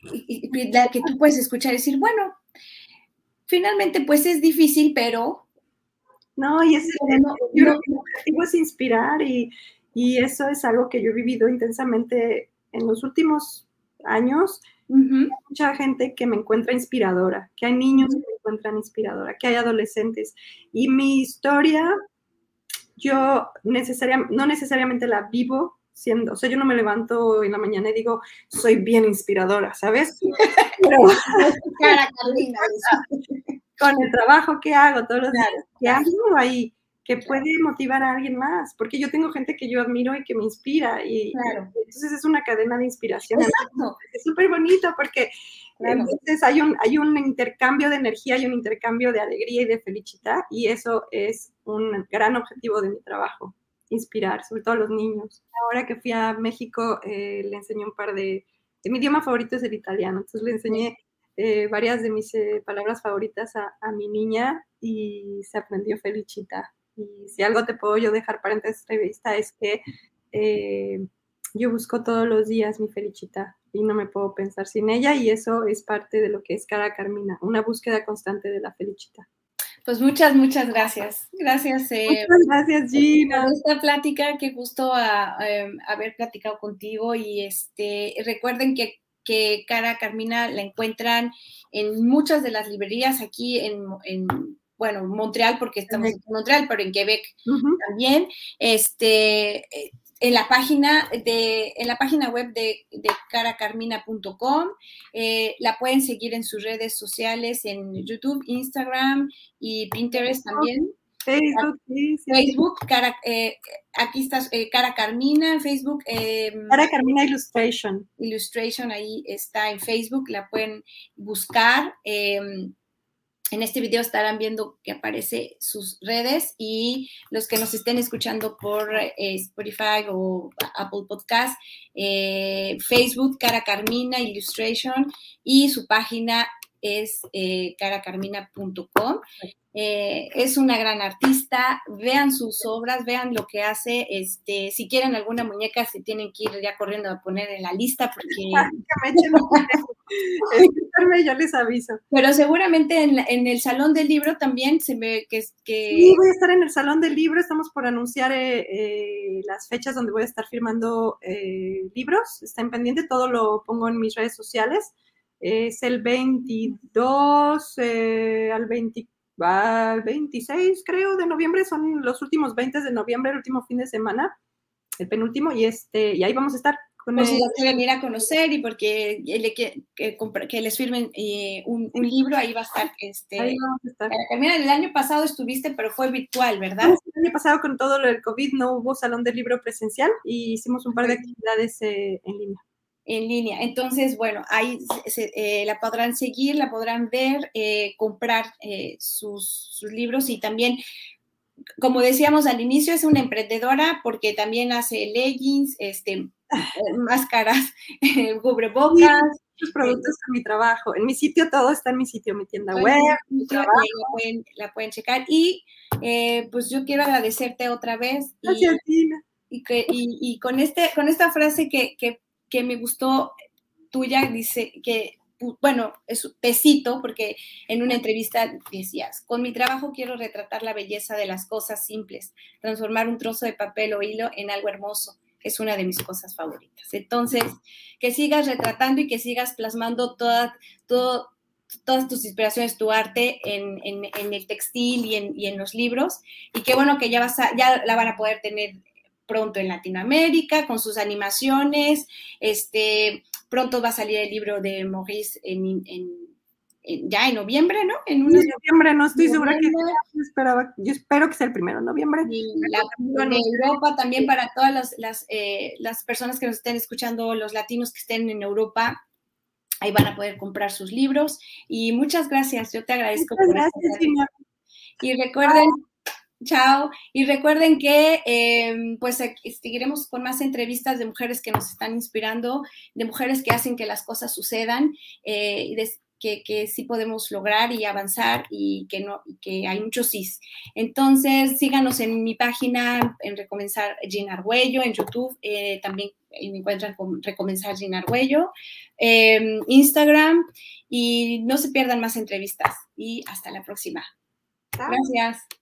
y, la que tú puedes escuchar y decir, bueno, finalmente pues es difícil, pero... No, y es, no, yo creo que el objetivo es inspirar y, y, eso es algo que yo he vivido intensamente en los últimos años. Hay mucha gente que me encuentra inspiradora, que hay niños que me encuentran inspiradora, que hay adolescentes. Y mi historia, yo necesariamente, no necesariamente la vivo siendo, o sea, yo no me levanto en la mañana y digo, soy bien inspiradora, ¿sabes? Pero, con el trabajo que hago todos los días, que hago ahí, que puede motivar a alguien más, porque yo tengo gente que yo admiro y que me inspira, y entonces es una cadena de inspiración. Es súper bonito porque entonces hay un, hay un intercambio de energía, hay un intercambio de alegría y de felicidad, y eso es un gran objetivo de mi trabajo inspirar, sobre todo a los niños. Ahora que fui a México, eh, le enseñé un par de, Mi idioma favorito es el italiano, entonces le enseñé eh, varias de mis eh, palabras favoritas a, mi niña y se aprendió felicita. Y si algo te puedo yo dejar para esta entrevista es que yo busco todos los días mi felicita y no me puedo pensar sin ella y eso es parte de lo que es Cara Carmina, una búsqueda constante de la felicita. Pues muchas, muchas gracias. Gracias. Eh, gracias, Gina. Por esta plática, qué gusto a, ah, em, haber platicado contigo. Y este, recuerden que, que, Cara Carmina la encuentran en muchas de las librerías aquí en, en bueno, Montreal, porque estamos en Montreal, pero en Quebec también. Este, eh, en la página de en la página web de, de caracarmina.com eh, la pueden seguir en sus redes sociales en YouTube, Instagram y Pinterest también. Facebook, sí, Facebook, cara, eh, aquí está eh, Cara Carmina en Facebook. Em, cara Carmina Illustration. Illustration, ahí está en Facebook, la pueden buscar. En este video estarán viendo que aparece sus redes y los que nos estén escuchando por eh, Spotify o Apple Podcast, eh, Facebook, Cara Carmina Illustration y su página es eh, caracarmina.com. Eh, es una gran artista, vean sus obras, vean lo que hace. Este, si quieren alguna muñeca, se tienen que ir ya corriendo a poner en la lista porque. yo les aviso. Pero seguramente en, el salón del libro también se ve que, que. Sí, voy a estar en el salón del libro. Estamos por anunciar eh, eh, las fechas donde voy a estar firmando libros. Está en pendiente, todo lo pongo en mis redes sociales. Es el 22 al 24 va el 26, creo, de noviembre, son los últimos 20 de noviembre, el último fin de semana, el penúltimo, y este, y ahí vamos a estar. Con pues si quieren ir a conocer y porque que, que, les firmen eh, un, libro, ahí va a estar. Este, ahí vamos a estar. el año pasado estuviste, pero fue virtual, ¿verdad? El año pasado con todo lo del COVID no hubo salón de libro presencial y hicimos un par de actividades eh, en línea en línea. Entonces, bueno, ahí eh, la podrán seguir, la podrán ver, eh, comprar eh, sus, libros y también, como decíamos al inicio, es una emprendedora porque también hace leggings, este, máscaras, cubrebocas. Los productos de mi trabajo. En mi sitio todo está en mi sitio, mi tienda web. Mi la, pueden, la, pueden, checar. Y pues yo quiero agradecerte otra vez. Gracias, y, y, que, y, con, este, con esta frase que, que, que me gustó tuya, dice que bueno, es pesito, porque en una entrevista decías, con mi trabajo quiero retratar la belleza de las cosas simples, transformar un trozo de papel o hilo en algo hermoso. Es una de mis cosas favoritas. Entonces, que sigas retratando y que sigas plasmando todas tus inspiraciones, tu arte en, el textil y en, los libros. Y qué bueno que ya, vas ya la van a poder tener pronto en Latinoamérica con sus animaciones. Este, pronto va a salir el libro de Maurice en, ya en noviembre, ¿no? En noviembre, no estoy segura que yo, esperaba, yo espero que sea el primero de noviembre. en Europa también para todas las, las, eh, las, personas que nos estén escuchando, los latinos que estén en Europa, ahí van a poder comprar sus libros. Y muchas gracias, yo te agradezco. Muchas gracias, señor. Y recuerden, Chao. Y recuerden que em, pues seguiremos con más entrevistas de mujeres que nos están inspirando, de mujeres que hacen que las cosas sucedan, eh, que, que, sí podemos lograr y avanzar y que no, que hay muchos sí. Entonces, síganos en mi página, en Recomenzar Gina Arguello, en YouTube, eh, también me encuentran con Recomenzar Gina Arguello, em, Instagram, y no se pierdan más entrevistas. Y hasta la próxima. Gracias.